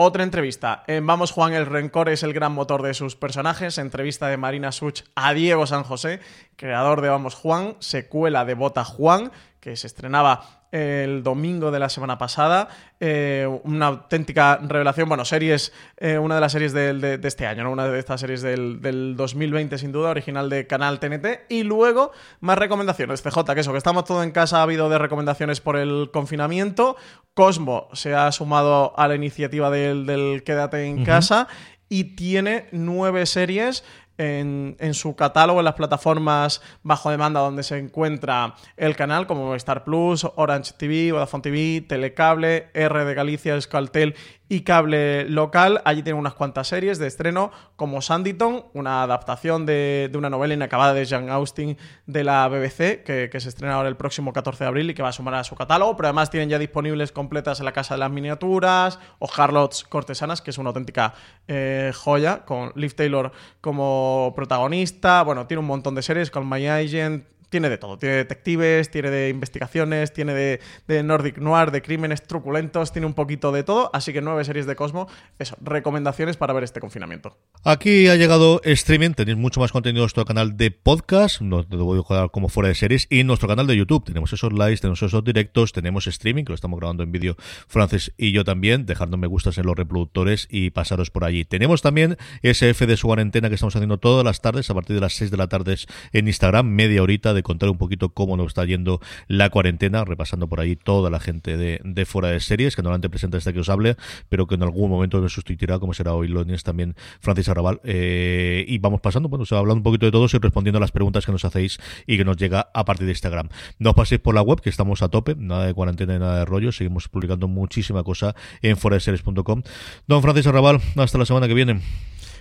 Otra entrevista. En Vamos Juan, el rencor es el gran motor de sus personajes. Entrevista de Marina Such a Diego San José, creador de Vamos Juan, secuela de Bota Juan, que se estrenaba el domingo de la semana pasada. Eh, una auténtica revelación. Bueno, series, eh, una de las series del- de, de este año, ¿no? una de estas series del, del 2020, sin duda, original de Canal TNT. Y luego, más recomendaciones. CJ, que eso, que estamos todos en casa, ha habido de recomendaciones por el confinamiento. Cosmo se ha sumado a la iniciativa del, del Quédate en casa y tiene nueve series en, en su catálogo en las plataformas bajo demanda donde se encuentra el canal como Star Plus, Orange TV, Vodafone TV, Telecable, R de Galicia, Escaltel y cable local. Allí tiene unas cuantas series de estreno como Sanditon, una adaptación de, de una novela inacabada de Jean Austen de la BBC que, que se estrena ahora el próximo 14 de abril y que va a sumar a su catálogo, pero además tienen ya disponibles completas en la Casa de las Miniaturas o Harlots Cortesanas, que es una auténtica eh, joya con Liv Taylor como protagonista. Bueno, tiene un montón de series con My Agent, tiene de todo. Tiene detectives, tiene de investigaciones, tiene de, Nordic Noir, de crímenes truculentos, tiene un poquito de todo. Así que nueve series de Cosmo. Eso, recomendaciones para ver este confinamiento. Aquí ha llegado streaming. Tenéis mucho más contenido en nuestro canal de podcast. No te voy a jugar como fuera de series. Y en nuestro canal de YouTube. Tenemos esos lives, tenemos esos directos, tenemos streaming, que lo estamos grabando en vídeo Francis y yo también. Dejadnos me gustas en los reproductores y pasaros por allí. Tenemos también SF de su cuarentena que estamos haciendo todas las tardes, a partir de las 6 de la tarde en Instagram. Media horita de contar un poquito cómo nos está yendo la cuarentena, repasando por ahí toda la gente de, de fuera de series, que normalmente presenta este que os hable, pero que en algún momento me sustituirá, como será hoy lunes también Francis Arrabal. Eh, y vamos pasando, bueno, se va hablando un poquito de todos y respondiendo a las preguntas que nos hacéis y que nos llega a partir de Instagram. No os paséis por la web, que estamos a tope, nada de cuarentena y nada de rollo, seguimos publicando muchísima cosa en foraseries.com. Don Francis Arrabal, hasta la semana que viene.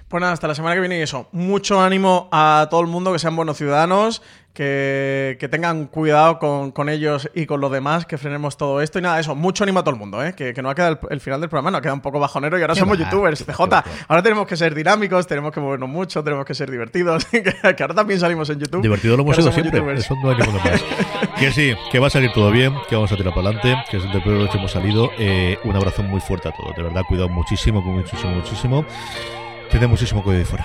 Pues nada, hasta la semana que viene y eso. Mucho ánimo a todo el mundo, que sean buenos ciudadanos, que, que tengan cuidado con, con, ellos y con los demás, que frenemos todo esto. Y nada, eso, mucho ánimo a todo el mundo, ¿eh? que, que no ha quedado el, el, final del programa, no ha quedado un poco bajonero y ahora somos va, youtubers, CJ. Ahora tenemos que ser dinámicos, tenemos que movernos mucho, tenemos que ser divertidos, que, que ahora también salimos en YouTube. Divertido lo hemos sido siempre, YouTubers. eso no hay que más. que sí, que va a salir todo bien, que vamos a tirar para adelante, que es el primero que hemos salido. Eh, un abrazo muy fuerte a todos, de verdad, cuidado muchísimo, muchísimo, muchísimo. Tened muchísimo cuidado de fuera.